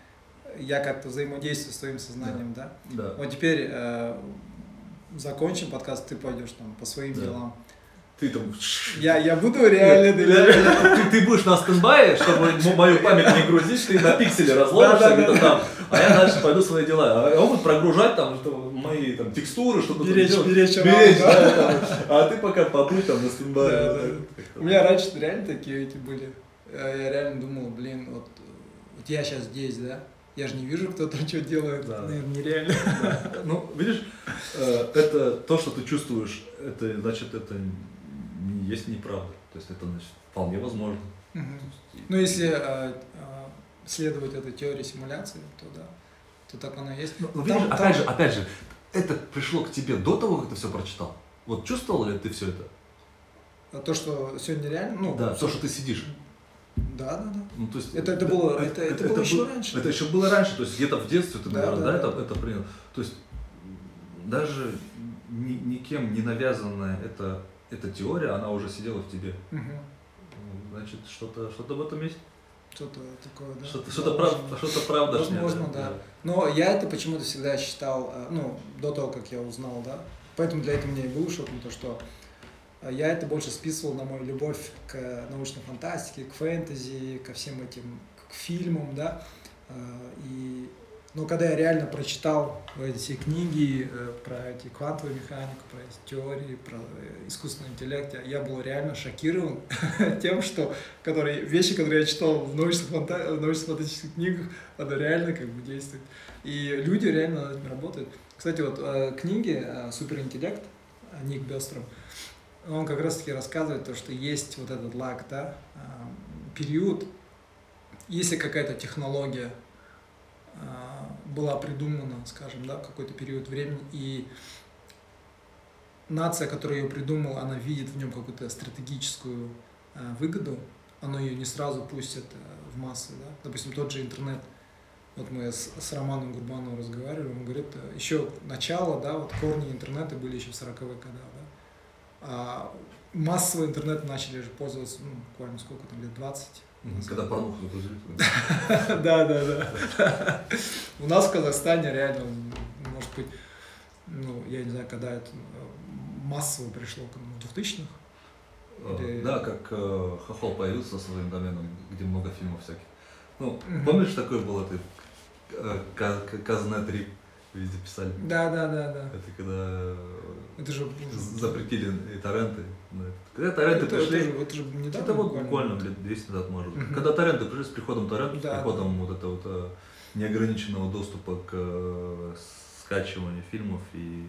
я как-то взаимодействую с твоим сознанием, да? Да. Вот теперь э, закончим подкаст, ты пойдешь там по своим да. делам ты там... Я, я буду реально... Ты, ты будешь на стендбае, чтобы мою память не грузить, ты на пикселе разложишься где-то там, а я дальше пойду свои дела. А он будет прогружать там что, мои там, текстуры, что-то беречь, там беречь, беречь да, там, а ты пока побудь там на стендбае. Да, да. У меня раньше реально такие эти были. Я реально думал, блин, вот, вот я сейчас здесь, да, я же не вижу, кто там что делает. Да. Наверное, нереально. Да. Ну, видишь, э, это то, что ты чувствуешь, это значит, это не есть неправда. То есть это значит, вполне возможно. Угу. Ну, если э, э, следовать этой теории симуляции, то да, то так оно и есть. Ну, ну видишь, там, опять там... же, опять же, это пришло к тебе до того, как ты все прочитал. Вот чувствовал ли ты все это? А то, что сегодня реально, ну. Да, то, что ты сидишь. Да, да, да. Ну, то есть, это, это было, это, это, это, это было еще было, раньше. Это еще было раньше, то есть где-то в детстве ты, наверное, да, да, да, Это, это принял. То есть даже ни, никем не навязанное это эта теория, она уже сидела в тебе. Угу. Значит, что-то что в этом есть? Что-то такое, да. Что-то, что-то, прав, что-то правда. Возможно, да. да. Но я это почему-то всегда считал, э, ну, до того, как я узнал, да. Поэтому для этого мне и был шок, то, что э, я это больше списывал на мою любовь к научной фантастике, к фэнтези, ко всем этим, к фильмам, да. Э, и но когда я реально прочитал эти книги э, про эти квантовую механику, про эти теории, про э, искусственный интеллект, я был реально шокирован тем, что которые, вещи, которые я читал в научно-фантастических книгах, это реально как бы действует. И люди реально над этим работают. Кстати, вот э, книги «Суперинтеллект» Ник Бестром, он как раз-таки рассказывает то, что есть вот этот лаг, да, период, если какая-то технология была придумана, скажем, да, в какой-то период времени, и нация, которая ее придумала, она видит в нем какую-то стратегическую э, выгоду, она ее не сразу пустит э, в массы, да. Допустим, тот же интернет. Вот мы с, с Романом Гурбановым разговаривали, он говорит, э, еще начало, да, вот корни интернета были еще в 40-х годах, да. А массово интернет начали же пользоваться, ну, буквально сколько там, лет 20, когда порнуху загрузили. Да, да, да. У нас в Казахстане реально, может быть, ну, я не знаю, когда это массово пришло, в 2000-х? Или... Да, как э, Хохол появился со своим доменом, где много фильмов всяких. Ну, помнишь, такое было, ты э, Казна 3 везде писали? Да, да, да, да. Это когда это же запретили и торренты. Когда торренты это, пришли, это, это же недавно это вот буквально лет 200 назад, может быть. Угу. Когда торренты пришли с приходом торрентов, да, с приходом да. вот этого вот э, неограниченного доступа к э, скачиванию фильмов и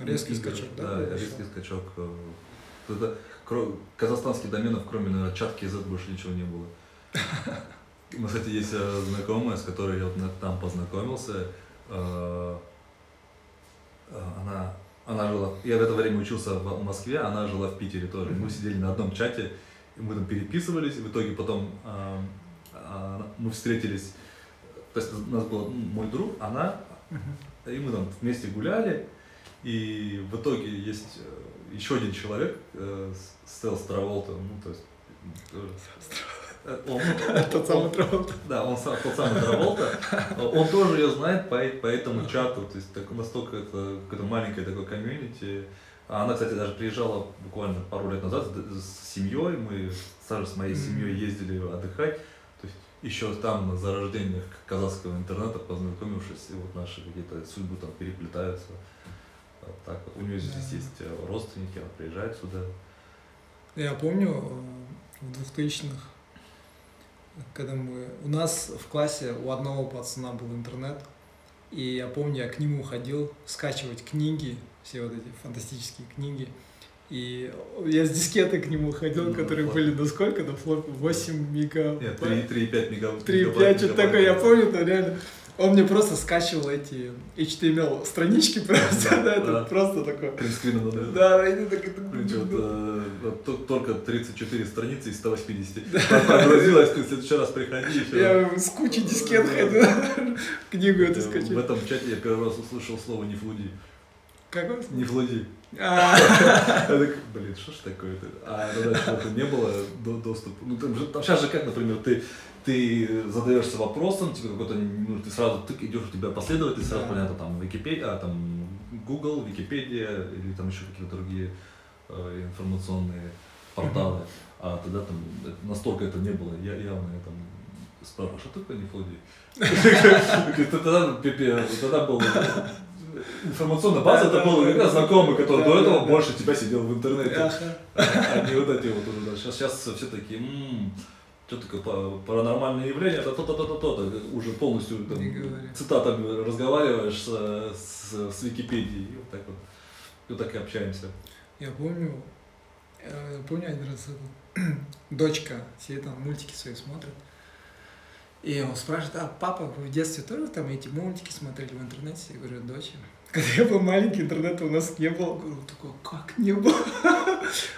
резкий и, скачок, да, да резкий скачок. Э, это, казахстанских доменов, кроме наверное, чатки Z больше ничего не было. Мы, кстати, есть знакомая, с которой я вот там познакомился. Она она жила, я в это время учился в Москве, она жила в Питере тоже. Мы сидели на одном чате, и мы там переписывались, и в итоге потом э, э, мы встретились, то есть у нас был мой друг, она, и мы там вместе гуляли, и в итоге есть э, еще один человек, э, Стелс Траволта, ну то есть он, тот самый Траволта. Да, он сам, тот самый Траволта. Он тоже ее знает по, по этому чату. То есть так, настолько это какое-то маленькое такое комьюнити. А она, кстати, даже приезжала буквально пару лет назад с семьей. Мы сразу с моей семьей ездили отдыхать. То есть еще там на зарождениях казахского интернета познакомившись, и вот наши какие-то судьбы там переплетаются. Вот так вот. У нее здесь есть э, родственники, она приезжает сюда. Я помню э, в 2000-х, когда мы... У нас в классе у одного пацана был интернет, и я помню, я к нему ходил скачивать книги, все вот эти фантастические книги. И я с дискеты к нему ходил, ну, которые были на сколько? На флопе 8 мегабайт. Нет, 3,5 мегабайт. 3,5, что-то такое, я помню, то реально. Он мне просто скачивал эти HTML странички просто, да, это просто такое. Принтскрин надо. Да, ты так, только 34 страницы из 180. Прогрузилась, ты в следующий раз приходи. Я с кучей дискет ходил, книгу эту скачал. В этом чате я первый раз услышал слово «нефлуди». Какое? Нефлуди. А. Я так, блин, что ж такое-то? А тогда что-то не было доступа. Ну, там, сейчас же как, например, ты ты задаешься вопросом, тебе какой-то, ну, ты сразу ты идешь, у тебя последовательно, сразу да. понятно, там, Википедия, а, там, Google, Википедия, или там еще какие-то другие э, информационные порталы. Mm-hmm. А тогда там настолько это не было, я явно я там спрашиваю, что такое нефлоди? Тогда был информационная база, это был раз знакомый, который до этого больше тебя сидел в интернете, а не вот эти вот уже. Сейчас, сейчас все такие, что такое паранормальное явление, это то-то, то-то, то-то, уже полностью там, цитатами разговариваешь с, с, с Википедией, вот так вот, вот так и общаемся. Я помню, я помню один раз, дочка сидит там, мультики свои смотрит, и он спрашивает, а папа, вы в детстве тоже там эти мультики смотрели в интернете? Я говорю, дочь, когда я был маленький, интернета у нас не было. Он такой, как не было?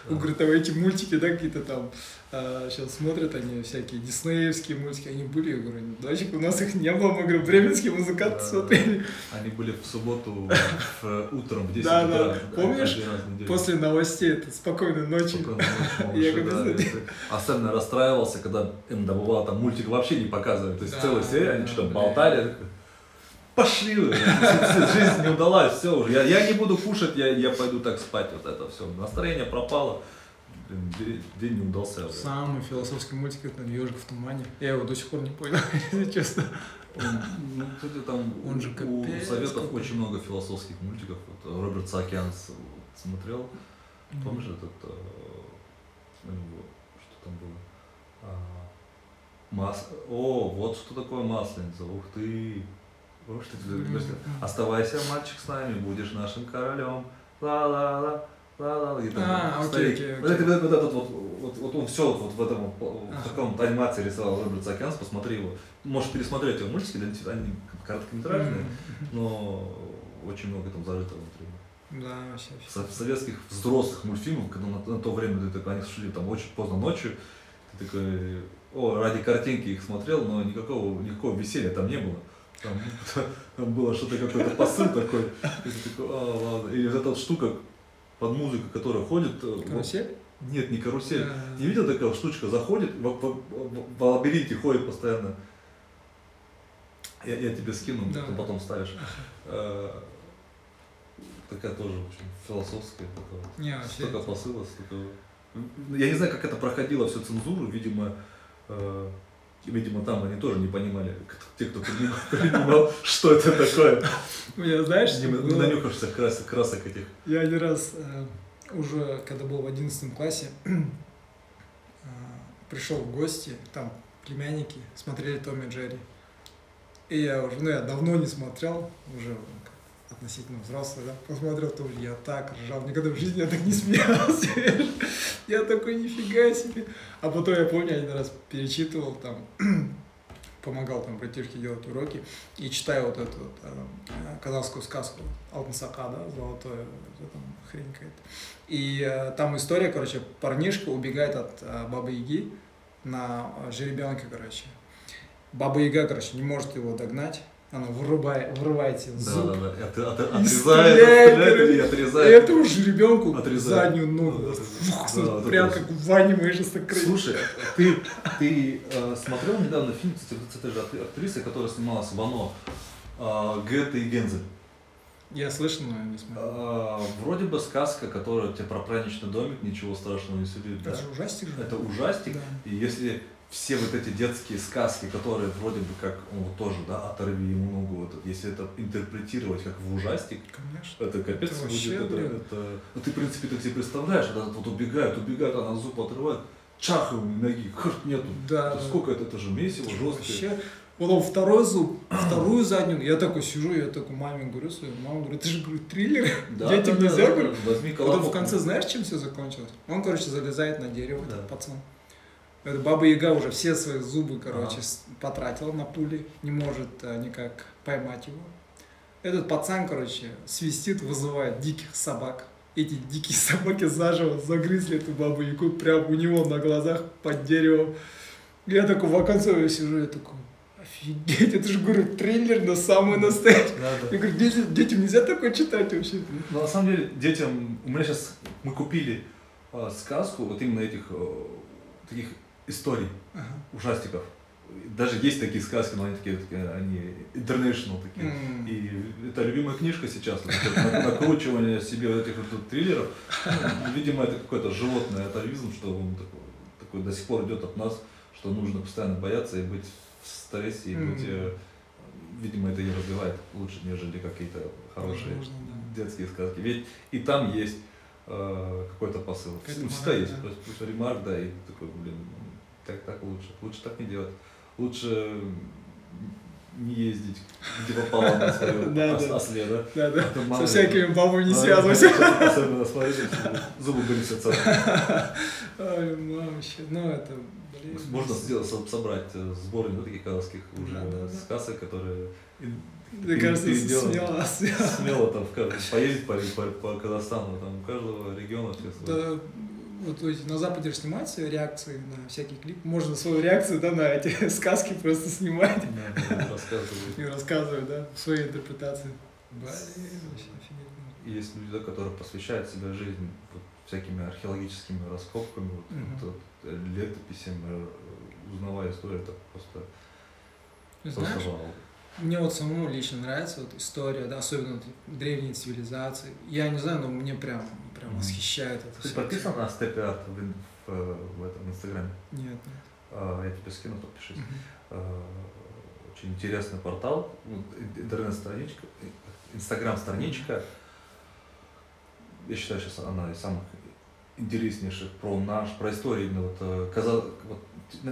Он говорит, а эти мультики, да, какие-то там, а, сейчас смотрят они всякие диснеевские мультики, они были, я говорю, дочек, у нас их не было, мы, говорю, бременские музыканты смотрели. Они были в субботу утром в 10 да, утра. Да, помнишь, после новостей, это «Спокойной ночи». Я да, Особенно расстраивался, когда им добывало там мультик вообще не показывали, то есть да, целая серия, они что-то болтали, пошли жизнь не удалась, все уже, я, я не буду кушать, я, я пойду так спать, вот это все, настроение пропало, день, день не удался. Самый философский мультик это «Ежик в тумане», я его до сих пор не понял, если честно. Ну, кстати, там Он же у Советов очень много философских мультиков. Вот, Роберт Саакян смотрел. Помнишь этот, э, что там было? А, Мас... О, вот что такое масленица, ух ты оставайся, мальчик, с нами, будешь нашим королем. Ла-ла-ла. ла-ла. И там а, окей, окей, окей. Вот, это, вот, этот вот, вот, вот он все вот в этом в таком анимации рисовал Роберт Сакянс, посмотри его. Можешь пересмотреть его мультики, они короткометражные, но очень много там зажито внутри. Да, вообще. В советских взрослых мультфильмов, когда на, на то время ты такой, они шли там очень поздно ночью, ты такой, о, ради картинки их смотрел, но никакого, никакого веселья там не было. Там, там было что-то, какой-то посыл такой. И ты такой, а, ладно. И вот эта вот штука под музыку, которая ходит. Э, карусель? Нет, не карусель. Не видел такая штучка, заходит, в, в, в, в лабиринте ходит постоянно. Я, я тебе скину, да. ты потом ставишь. А, такая тоже очень философская. Такая, не, столько посыла, столько... Я не знаю, как это проходило все цензуру, видимо, э, видимо, там они тоже не понимали, те, кто принимал, что это такое. Я, знаешь, не, было... нанюхаешься красок, красок этих. Я один раз э, уже, когда был в одиннадцатом классе, э, пришел в гости, там племянники смотрели Томми Джерри. И я уже, ну я давно не смотрел, уже относительно взрослый, да, посмотрел тоже, я так ржал, никогда в жизни я так не смеялся, я такой, нифига себе. А потом я помню, один раз перечитывал там, помогал там братишке делать уроки, и читаю вот эту вот, э, казахскую сказку Алтынсака, да, золотое, там хрень какая-то. И э, там история, короче, парнишка убегает от э, Бабы Яги на жеребенке, короче. Баба Яга, короче, не может его догнать, она вырубает, вырывается да, зуб. Да, да, да. От, от, отрезает, стреляет, и отрезает. И это уже ребенку отрезает. заднюю ногу. Да, Фух, да, прям как в ванне моей Слушай, ты, ты э, смотрел недавно фильм с этой же актрисой, которая снималась в «Оно», э, Гетта и Гензель? Я слышал, но я не смотрел. А, вроде бы сказка, которая тебе про праздничный домик, ничего страшного не сулит. Это да? же ужастик же. Это ужастик. Да. И если все вот эти детские сказки, которые вроде бы как, ну, вот тоже, да, оторви ему ногу, вот, если это интерпретировать как в ужастик, Конечно. это капец Это будет. вообще, это, блин. это- ну ты, в принципе, ты себе представляешь, этот вот убегают, убегают, она зуб отрывает, чах ему ноги, хрт нету. Да, Это да. сколько это, это же месиво, Это ж жестко. Вообще, потом второй зуб, вторую заднюю, я такой сижу, я такой маме говорю свою, мама говорит, это же говорю, триллер, Да, детям да, да, нельзя, да, говорю. да. Возьми Потом в конце знаешь, чем все закончилось? Он, короче, залезает на дерево, Да. этот пацан. Это Баба Яга уже все свои зубы, короче, с- потратила на пули, не может а, никак поймать его. Этот пацан, короче, свистит, вызывает диких собак. Эти дикие собаки заживо загрызли эту Бабу Ягу прямо у него на глазах под деревом. Я такой в оконце сижу, я такой, офигеть, это же, говорю, триллер, но самый настоящий. Да, да. Я говорю, «Дети- детям нельзя такое читать вообще. Но на самом деле детям, у меня сейчас, мы купили э, сказку вот именно этих э, таких историй, Ага. ужастиков. Даже есть такие сказки, но они такие, такие они international такие. М. И это любимая книжка сейчас, вот накручивание себе вот этих вот триллеров. Ну, Видимо, это какой-то животный атовизм, что он такой, такой до сих пор идет от нас, что нужно постоянно бояться и быть в стрессе, и Мгм. быть, э, видимо, это и развивает лучше, нежели какие-то хорошие Возможно, да. детские сказки. Ведь и там есть э, какой-то посыл. Всегда есть. да. То есть пусть ремарк, да, и такой, блин, так, так лучше. Лучше так не делать. Лучше не ездить, где попало на свою Да, ос- да. осле, да? Да, да. Мало Со всякими бабами не связывайся. Особенно смотрите, зубы были отца. Ой, вообще. Ну, это, блин. Можно сделать, со- собрать э, сборник вот таких казахских уже Да, да, да. сказок, которые и- Мне пере- кажется, переделаны. смело, смело. смело там в поездить по, по, по Казахстану, там у каждого региона все. Да, вот на Западе же свои реакции на всякий клип. Можно свою реакцию, да, на эти сказки просто снимать Да, да, рассказывают. и рассказывать, да, свои интерпретации. Блин, вообще офигенно. И Есть люди, которые посвящают себя жизни вот, всякими археологическими раскопками, вот, Мгм. вот, э, летописями, э, узнавая историю, это просто, Знаешь, вау. мне вот самому лично нравится вот история, да, особенно древние цивилизации. Я не знаю, но мне прям, прям восхищает это Ты всё. подписан на Степи Арт в, в, в этом инстаграме? Нет, нет. А, Я тебе скину, подпишись. Мгм. А, Очень интересный портал, ну, интернет-страничка, инстаграм-страничка. Я считаю, сейчас она из самых интереснейших про наш, про историю именно вот, э, каза- вот,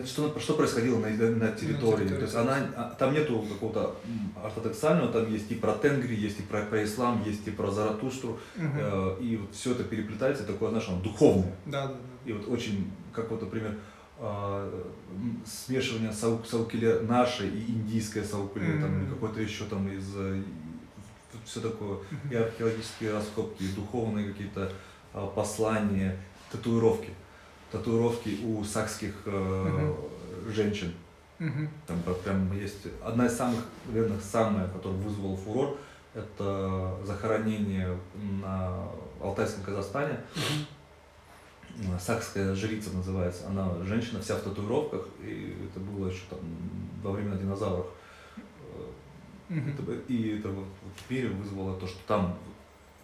что, что происходило на, на территории. территории, То есть она, а, там нету какого-то ортодоксального, там есть и про Тенгри, есть и про, про ислам, есть и про Заратустру, Мгм. э, и вот все это переплетается, такое, знаешь, оно духовное. Да, да, да. И вот очень, как вот, например, м, смешивание сау- саукиле нашей и индийской саукиле, там, или Мгм. какой-то еще там из все такое, и археологические раскопки, и духовные какие-то а, послания, татуировки. Татуировки у сакских э, женщин. Там прям- есть одна из самых, наверное, самая, которая вызвала фурор, это захоронение на Алтайском Казахстане. Э, Сакская жрица называется. Она женщина вся в татуировках, и это было еще там во времена динозавров. Э, это и это в мире вызвало то, что там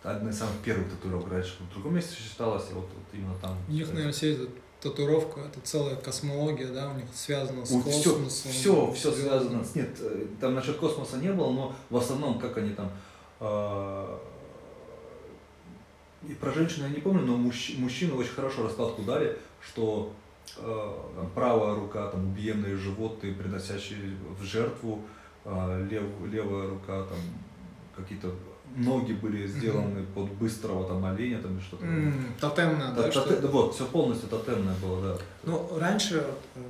одна из самых первых татуировок раньше в другом месте считалось, а вот, вот именно там. У них, наверное, вся эта татуировка, это целая космология, да, у них связано с все, космосом. все, все звездами. связано с нет, э, там насчет космоса не было, но в основном как они там а, и про женщину я не помню, но мужч- мужчины очень хорошо раскладку дали, что э, там правая рука там убиенные животные, приносящие в жертву, а, лев- левая рука там какие-то ноги были сделаны под быстрого там оленя там что-то. Тотемная, Та- да, тоте- что да, вот, все полностью тотемное было, да. Ну, раньше э,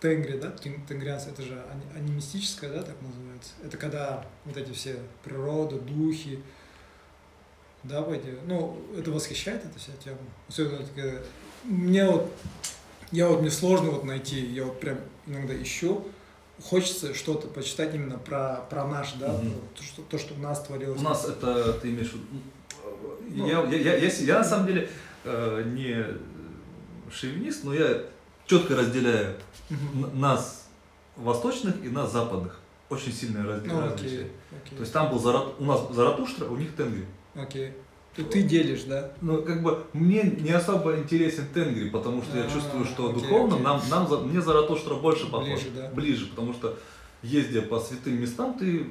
тенгри, да, тен- тенгрианцы, это же ани- анимистическое, да, так называется. Это когда вот эти все природа, духи, да, пойди. Ну, это восхищает, эта вся тема. Особенно, когда- мне вот, я вот, мне сложно вот найти, я вот прям иногда ищу, хочется что-то почитать именно про, про наш, да, вот то, что, то, что у нас творилось. У нас это ты имеешь в виду. Ну. Я, я, я, я, с- я на самом деле э, не шовинист, но я четко разделяю н- нас восточных и нас западных. очень сильное раз- Ну, различие. окей, окей. То есть там был Зарат... у нас Заратуштра, у них Тенгри. Окей. Ты, ты делишь, да? Ну, как бы мне не особо интересен Тенгри, потому что я А, чувствую, что окей, духовно окей. нам, нам за- мне Заратуштра больше похож. Ближе, да. Ближе, потому что ездя по святым местам, ты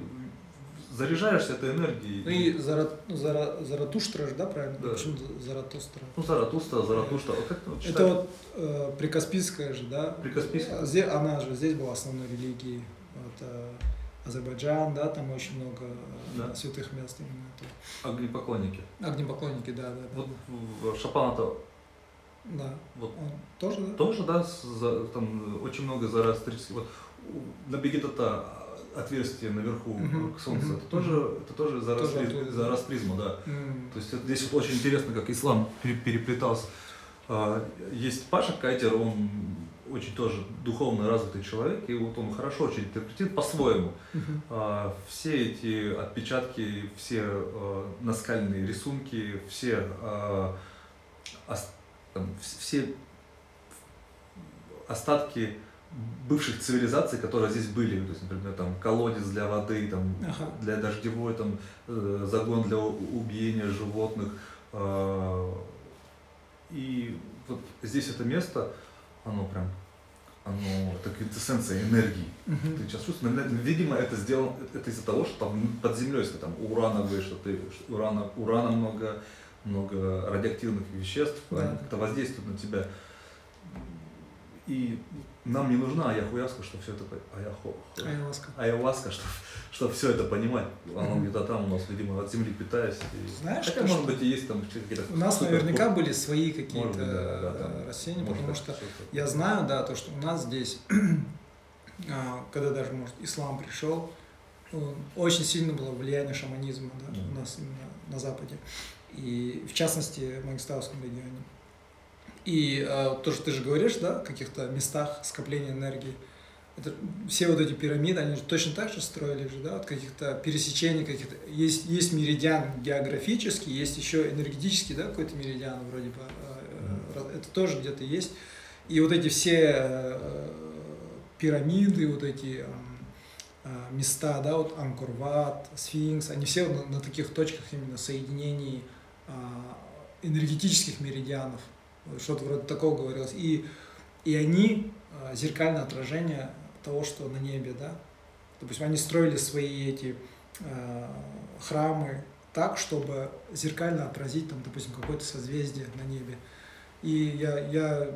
заряжаешься этой энергией. Ну и Зара, Зара, Заратуштра же, да, правильно? Да. Почему За- Заратустра? Ну, Заратустра, Заратуштра. Вот как вот Это вот э, прикаспийская же, да? Прикаспийская. Она же здесь была основной религией. Вот, э, Азербайджан, да, там очень много э, Да. святых мест именно. это. Огнепоклонники. Огнепоклонники, да, да, да. Вот в Шапана-то Да. вот Он тоже, да? тоже, да, за- там очень много зороастрических. Вот на Бегетата отверстие наверху Мгм, к солнцу, мгм, это тоже, это тоже зороастриз- оттуда, да. зороастризма, да. М, То есть это здесь вот очень интересно, как ислам пере- переплетался. А, Есть Паша Кайтер, он очень тоже духовно развитый человек, и вот он хорошо очень интерпретирует по-своему. А, Все эти отпечатки, все а, наскальные рисунки, все, а, ос- там, вс- все остатки бывших цивилизаций, которые здесь были, то есть, например, там колодец для воды, там Ага. для дождевой, там э, загон для убиения животных. И вот здесь это место, оно прям, оно это квинтэссенция энергии. Мгм. Ты сейчас чувствуешь, видимо, это сделано, это из-за того, что там под землей, если там урановые, что ты, урана, урана много, много радиоактивных веществ, Да. они как-то воздействуют на тебя. И нам не нужна аяхуяска, чтобы все это аяхо, Айваска. ayahuasca, чтобы, чтобы все это понимать. Мгм. где-то там у нас, видимо, от земли питаясь. И... Знаешь, Хотя, может что быть, и есть там какие-то... У нас супер- наверняка были свои какие-то да, да, там, растения, может, потому что я знаю, да, то, что у нас здесь, а, когда даже, может, ислам пришел, очень сильно было влияние шаманизма да, Мгм. у нас именно на Западе. И в частности в Мангистауском регионе. И а, то, что ты же говоришь, да, в каких-то местах скопления энергии, это, все вот эти пирамиды, они же точно так же строили же, да, от каких-то пересечений, каких-то, есть, есть меридиан географический, есть еще энергетический, да, какой-то меридиан вроде бы, э, э, это тоже где-то есть. И вот эти все э, пирамиды, вот эти эм, э, места, да, вот Анкорват, Сфинкс, они все на, на таких точках именно соединений а, энергетических меридианов. Что-то вроде такого говорилось. И, и они а, зеркальное отражение того, что на небе, да. Допустим, они строили свои эти а, храмы так, чтобы зеркально отразить, там, допустим, какое-то созвездие на небе. И я, я,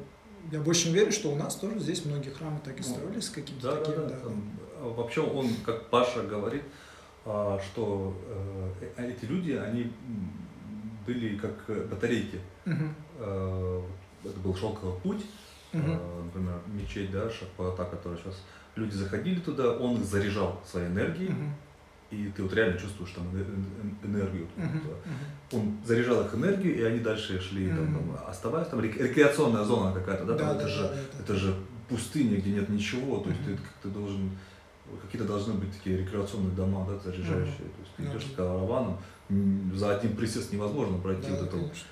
я больше верю, что у нас тоже здесь многие храмы так и Ну, строились с каким-то Да, да, таким, да. да. там, а, Вообще он, как Паша говорит, что э, эти люди, они были как э, батарейки. Мгм. Э, Это был шелковый путь, э, например, мечеть, да, Шахпата, которая сейчас люди заходили туда, он их заряжал своей энергией, Мгм. и ты вот реально чувствуешь там энергию. Мгм. Он заряжал их энергию, и они дальше шли, там, Мгм. там, оставаясь, там рек- рекреационная зона какая-то, да, там Да, это да, же да, да, да. это же пустыня, где нет ничего, то есть Мгм. ты ты должен какие-то должны быть такие рекреационные дома, да, заряжающие. То есть ты Да. идешь с караваном, за один присест невозможно пройти Да, вот это конечно.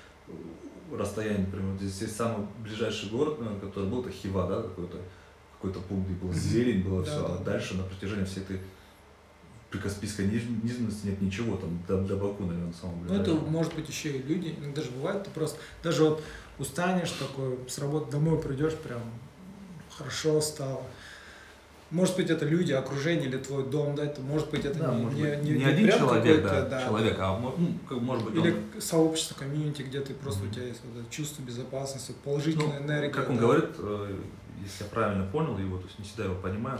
Расстояние, например, здесь, здесь самый ближайший город, наверное, который был, это Хива, да, какой-то какой-то пункт, где была зелень, было все, а да. дальше на протяжении всей этой прикаспийской низменности нет ничего, там до, до Баку, наверное, самого Ну, это ближайшего. может быть еще и люди. Иногда же бывает, ты просто даже вот устанешь такой, с работы домой придешь, прям хорошо стало. Может быть, это люди, окружение или твой дом, да, это может быть это Да, не, может не, быть, не- не не один человек, какой-то, да, человек, а ну, как, может быть, Или он- сообщество, комьюнити, где ты просто у Мгм. тебя есть вот это чувство безопасности, положительная Ну, энергия. Как он да. говорит, э, если я правильно понял его, то есть не всегда его понимаю,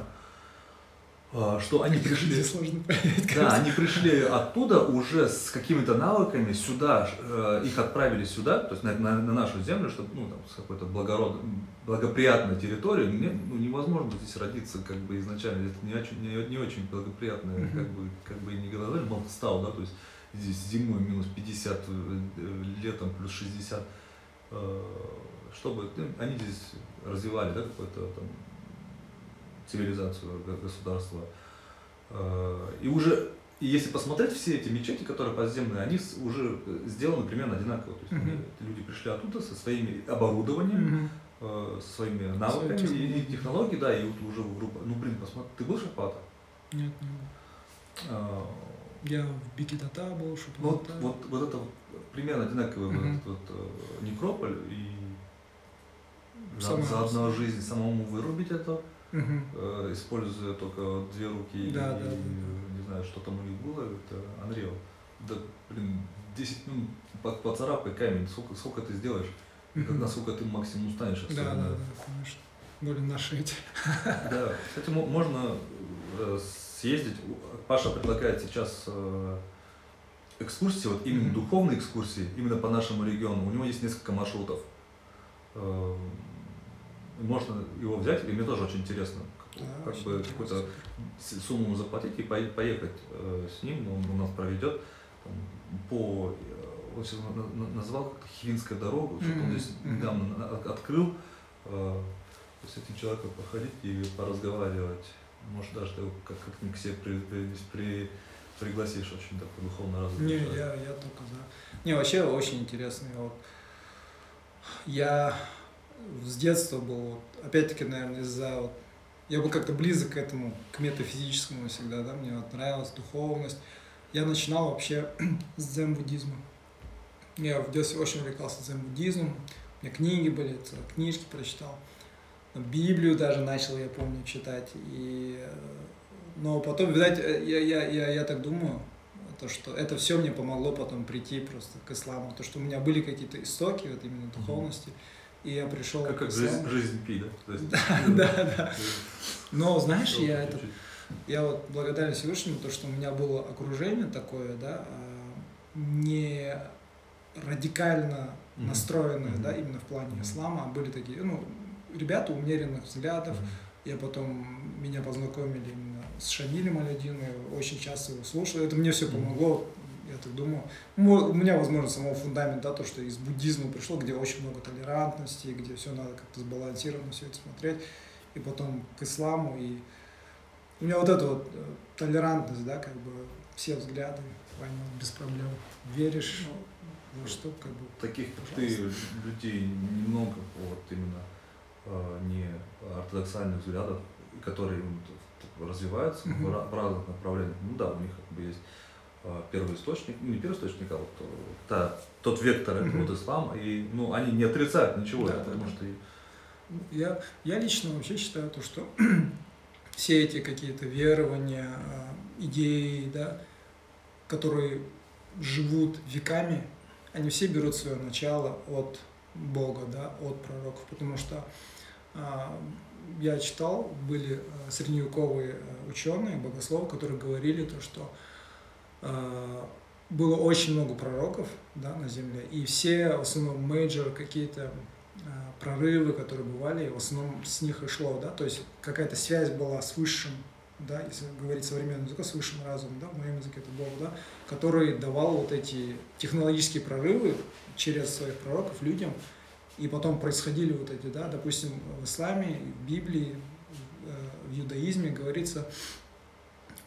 что они пришли, сложно понять. да, они пришли оттуда уже с какими-то навыками сюда, э, их отправили сюда, то есть на, на- на нашу землю, чтобы ну там с какой-то благород, благоприятной территории, мне, ну, невозможно здесь родиться как бы изначально, это не очень, не, не очень благоприятное, Мгм. как бы как бы и не говорили, Малтстау, да, то есть здесь зимой минус 50, э, э, летом плюс 60, э, чтобы ну, они здесь развивали, да, какую-то там цивилизацию, г- государство. Э, И уже, и если посмотреть все эти мечети, которые подземные, они уже э, сделаны примерно одинаково. То есть эти люди пришли оттуда со своими оборудованием, э, со своими навыками технологиями. и технологией, да, и вот уже в группа. Ну блин, посмотри, ты был в? Нет, не был. А, я в Бикидата был, Шупалата. Вот, вот, вот это примерно одинаковый угу. вот, вот, некрополь и за, за одну жизнь самому вырубить это, угу. используя только две руки да, и, да, да. не знаю, что там у них было, это Unreal. Да, блин, 10 минут ну, поцарапай камень, сколько, сколько ты сделаешь, угу. насколько ты максимум устанешь. Да, да, да, конечно. Более наши эти. Да, кстати, можно э, съездить. Паша предлагает сейчас э, экскурсии, вот именно духовные экскурсии, именно по нашему региону. У него есть несколько маршрутов. Э, можно его взять, и мне тоже очень интересно, да, как очень бы какую-то сумму заплатить и поехать с ним, он у нас проведет по он сейчас назвал как-то Хивинская дорога, mm-hmm. что он здесь недавно открыл с этим человеком походить и поразговаривать. Может, даже ты как- как-нибудь к себе при, при, при, пригласишь очень такой духовно развитый Не, я, я только за. Не, вообще очень интересный. Вот. Я с детства был, вот, опять-таки, наверное, из-за вот, я был как-то близок к этому, к метафизическому всегда, да, мне вот нравилась духовность. Я начинал вообще с дзен-буддизма. Я в детстве очень увлекался дзен-буддизмом, у меня книги были, книжки прочитал. Библию даже начал, я помню, читать. И, э, но потом, видать, э, я, я, я, я так думаю, то, что это все мне помогло потом прийти просто к исламу. То, что у меня были какие-то истоки вот именно духовности. И я пришел как, как жизнь, жизнь пи, да? да, да, да. Но знаешь, я это, я вот благодарен Всевышнему, то, что у меня было окружение такое, да, а, не радикально настроенное, mm-hmm. да, именно в плане mm-hmm. ислама, были такие, ну, ребята умеренных взглядов. Mm-hmm. Я потом, меня познакомили именно с Шамилем Алядиной, очень часто его слушал. Это мне все помогло. Я так думаю. У меня, возможно, самого фундамента, да, то, что из буддизма пришло, где очень много толерантности, где все надо как-то сбалансированно все это смотреть. И потом к исламу. И у меня вот эта вот э, толерантность, да, как бы все взгляды поймет без проблем. Веришь ну, во что, как бы. Таких, как ты, людей немного, вот именно Э, не ортодоксальных взглядов, которые развиваются mm-hmm. в разных направлениях. Ну да, у них как бы есть э, первый источник, ну не первый источник, а вот э, та, тот вектор mm-hmm. вот ислам, и ну они не отрицают ничего, да, потому да. что я, я лично вообще считаю то, что все эти какие-то верования, идеи, да, которые живут веками, они все берут свое начало от Бога, да, от пророков, потому что я читал, были э, средневековые э, ученые, богословы, которые говорили то, что было очень много пророков да, на Земле, и все, в основном, major какие-то а, прорывы, которые бывали, в основном с них и шло, да, то есть какая-то связь была с высшим, да, если говорить современным языком, с высшим разумом, да, в моем языке это Бог, да, который давал вот эти технологические прорывы через своих пророков людям, и потом происходили вот эти, да, допустим, в исламе, в Библии, э, в иудаизме говорится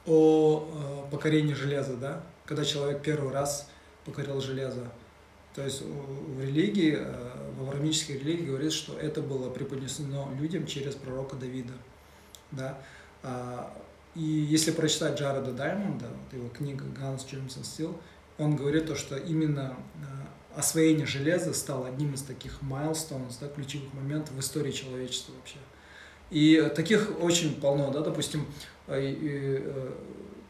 о э, покорении железа, да, когда человек первый раз покорил железо. То есть в религии, э, в аврамической религии говорится, что это было преподнесено людям через пророка Давида. Да? А, и если прочитать Джареда Даймонда, вот его книга «Guns, Germs and Steel», он говорит то, что именно освоение железа стало одним из таких milestones, да, ключевых моментов в истории человечества вообще. И таких очень полно, да, допустим, э, э,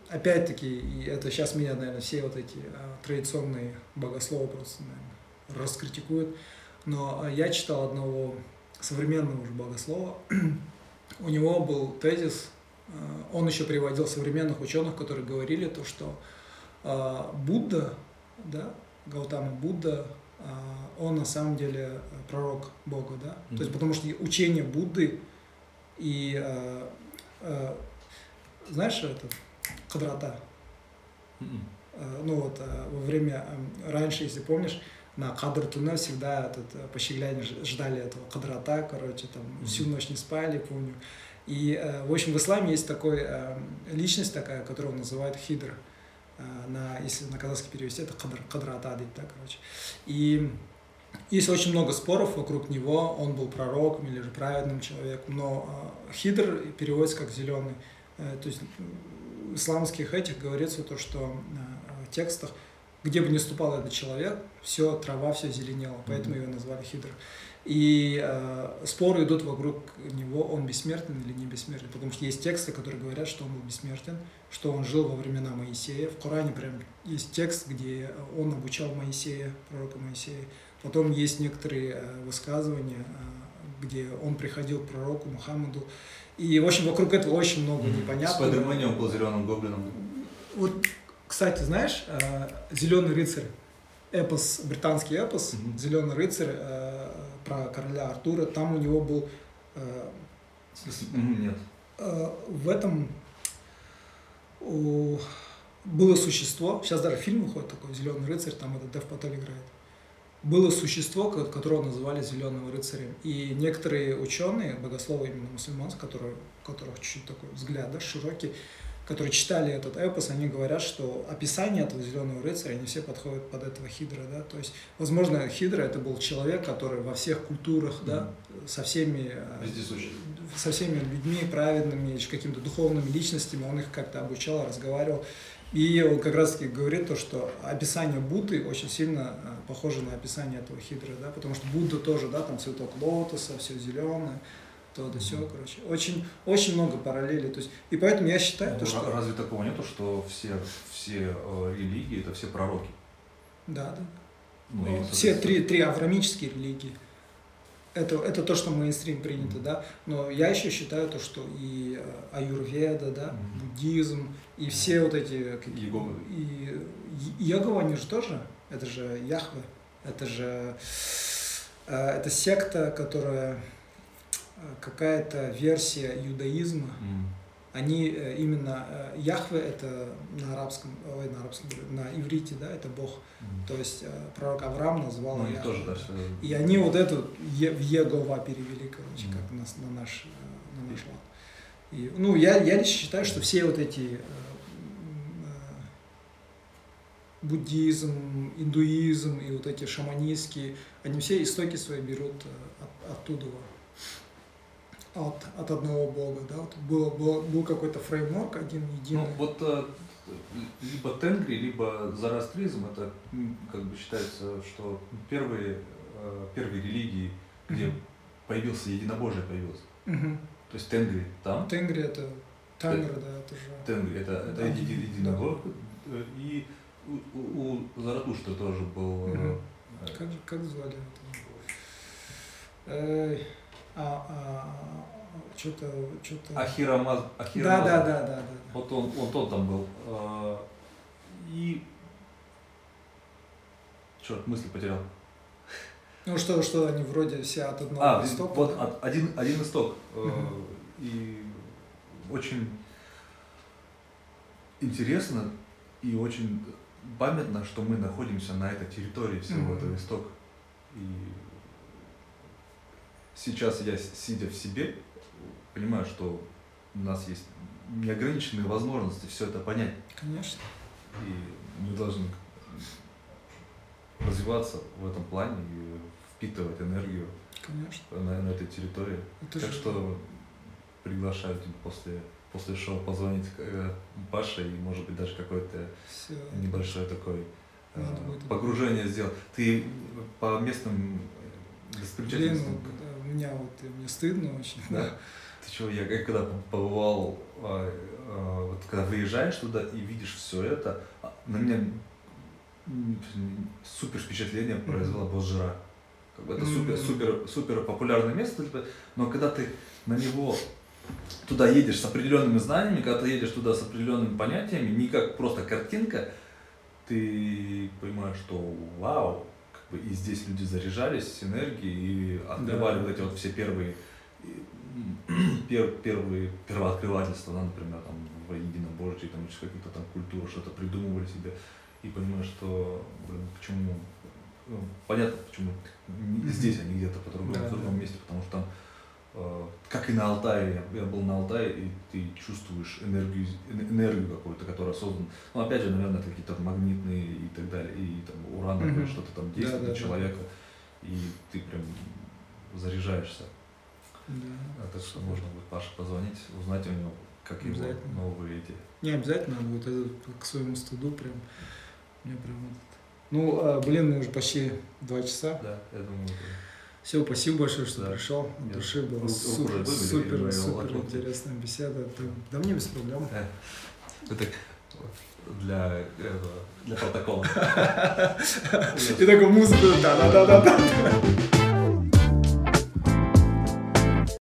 опять-таки, и это сейчас меня, наверное, все вот эти а, традиционные богословы просто, наверное, раскритикуют, но я читал одного современного уже богослова, у него был тезис, он еще приводил современных ученых, которые говорили то, что Будда, да, Гаутама Будда, а, он на самом деле пророк Бога, да? Mm-hmm. То есть потому что учение Будды и а, а, знаешь это квадрата? Mm-hmm. Ну вот во время раньше, если помнишь, на кадр туна всегда этот пощегляне ждали этого квадрата, короче, там mm-hmm. всю ночь не спали, помню. И, в общем, в исламе есть такой личность такая, которую называют хидр. Э, на, если на казахский перевести, это кадр, кадрата, да, короче. И есть очень много споров вокруг него, он был пророком или же праведным человеком, но э, хидр переводится как зеленый. Э, то есть в исламских этих говорится то, что э, в текстах, где бы ни ступал этот человек, все, трава, все зеленело, поэтому его назвали хидр. И э, споры идут вокруг него, он бессмертен или не бессмертен, потому что есть тексты, которые говорят, что он был бессмертен, что он жил во времена Моисея. В Коране прям есть текст, где он обучал Моисея, пророка Моисея. Потом есть некоторые э, высказывания, э, где он приходил к пророку Мухаммаду. И, в общем, вокруг этого очень много mm-hmm. непонятного. Спайдермене он был зеленым гоблином. Вот, кстати, знаешь, э, «Зеленый рыцарь», эпос, британский эпос, mm-hmm. «Зеленый рыцарь», э, про короля Артура, там у него был... Э, Нет. В этом было существо, сейчас даже фильм выходит такой, «Зеленый рыцарь», там этот Дев Патель играет. Было существо, которого называли «Зеленым рыцарем». И некоторые ученые, богословы именно мусульманские, которые, у которых чуть-чуть такой взгляд да, широкий, которые читали этот эпос, они говорят, что описание этого зеленого рыцаря, они все подходят под этого хидра, да, то есть, возможно, хидра это был человек, который во всех культурах, mm-hmm. да, со всеми, э, со всеми людьми праведными, какими-то духовными личностями, он их как-то обучал, разговаривал, и он как раз таки говорит то, что описание Будды очень сильно э, похоже на описание этого хидра, да, потому что Будда тоже, да, там цветок лотоса, все зеленое, то да все, короче. Очень, очень много параллелей. То есть, и поэтому я считаю, ну, то, что... Разве такого нету, что все, все э, религии это все пророки? Да, да. Ну, ну, все три, три аврамические религии. Это, это то, что мейнстрим принято, да. Но я еще считаю то, что и э, аюрведа, да, буддизм, и все вот эти... Егова. И, и Ягова, они же тоже, это же Яхве, это же... Э, это секта, которая какая-то версия иудаизма, mm. Они э, именно э, Яхве это на арабском, ой, на арабском, на иврите, да, это Бог. Mm. То есть э, пророк Авраам назвал ну, Яхве. Тоже, да, что... И они вот эту е, в Егова перевели, короче, mm. как на, на наш на наш лад. И, ну, я, я лично считаю, что все вот эти буддизм, индуизм и вот эти шаманистские, они все истоки свои берут от, оттуда от, от одного бога, да, вот было, было, был какой-то фреймворк один единый. Ну, вот э, либо тенгри, либо зарастризм, это как бы считается, что первые, э, первые религии, где uh-huh. появился единобожие, появился. Uh-huh. То есть тенгри там. Тенгри это Тангра, да, это же. Тенгри это, это да. един, единобожие. Да. И у, у, Заратушта тоже был. Uh-huh. Э, как, как звали это? А, а, что-то, что-то. Ахирамаз. Ахирамаз. Да, да, да, да, да. Вот он, вот он там был. А, и черт, мысли потерял. Ну что, что они вроде все от одного а, истока. Вот да? один, один исток. Угу. И очень интересно и очень памятно, что мы находимся на этой территории всего угу. этого истока. И сейчас я, сидя в себе, понимаю, что у нас есть неограниченные возможности все это понять. Конечно. И мы должны развиваться в этом плане и впитывать энергию Конечно. На, на этой территории. Это так же... что приглашаю тебя после, после шоу позвонить э, Паше и, может быть, даже какое-то небольшое такое э, погружение сделать. Ты по местным достопримечательностям... Блин, у меня вот, мне стыдно очень. Да. Ты чего, я когда побывал, а, а, вот когда выезжаешь туда и видишь все это, а, на меня супер впечатление произвела Божра. Как бы это супер, супер, супер популярное место, типа, но когда ты на него туда едешь с определенными знаниями, когда ты едешь туда с определенными понятиями, не как просто картинка, ты понимаешь, что вау, и здесь люди заряжались с энергией и открывали да. вот эти вот все первые пер, первые первооткрывательства, да, например, там в единобожии, там через какие-то там культуры что-то придумывали себе и понимаешь, что блин, почему ну, понятно, почему здесь, а не где-то по другому, да, в другом да. месте, потому что там как и на Алтае, я был на Алтае, и ты чувствуешь энергию, энергию какую-то, которая создана. Ну, опять же, наверное, какие-то магнитные и так далее, и там урановые, mm-hmm. что-то там действует да, на да, человека, да. и ты прям заряжаешься. Да. А, так что можно будет Паше позвонить, узнать у него, Как его новые эти. Не обязательно будет, это к своему стыду прям. Мне прям вот. Ну, а, блин, мы уже почти два часа. Да, я думаю, это- Все, спасибо большое, что Да. пришел. От Я души было руку супер, выбили, супер, супер интересная беседа. Ты- Да мне без проблем. Э, это для, этого, для протокола. И такую музыку, да-да-да-да.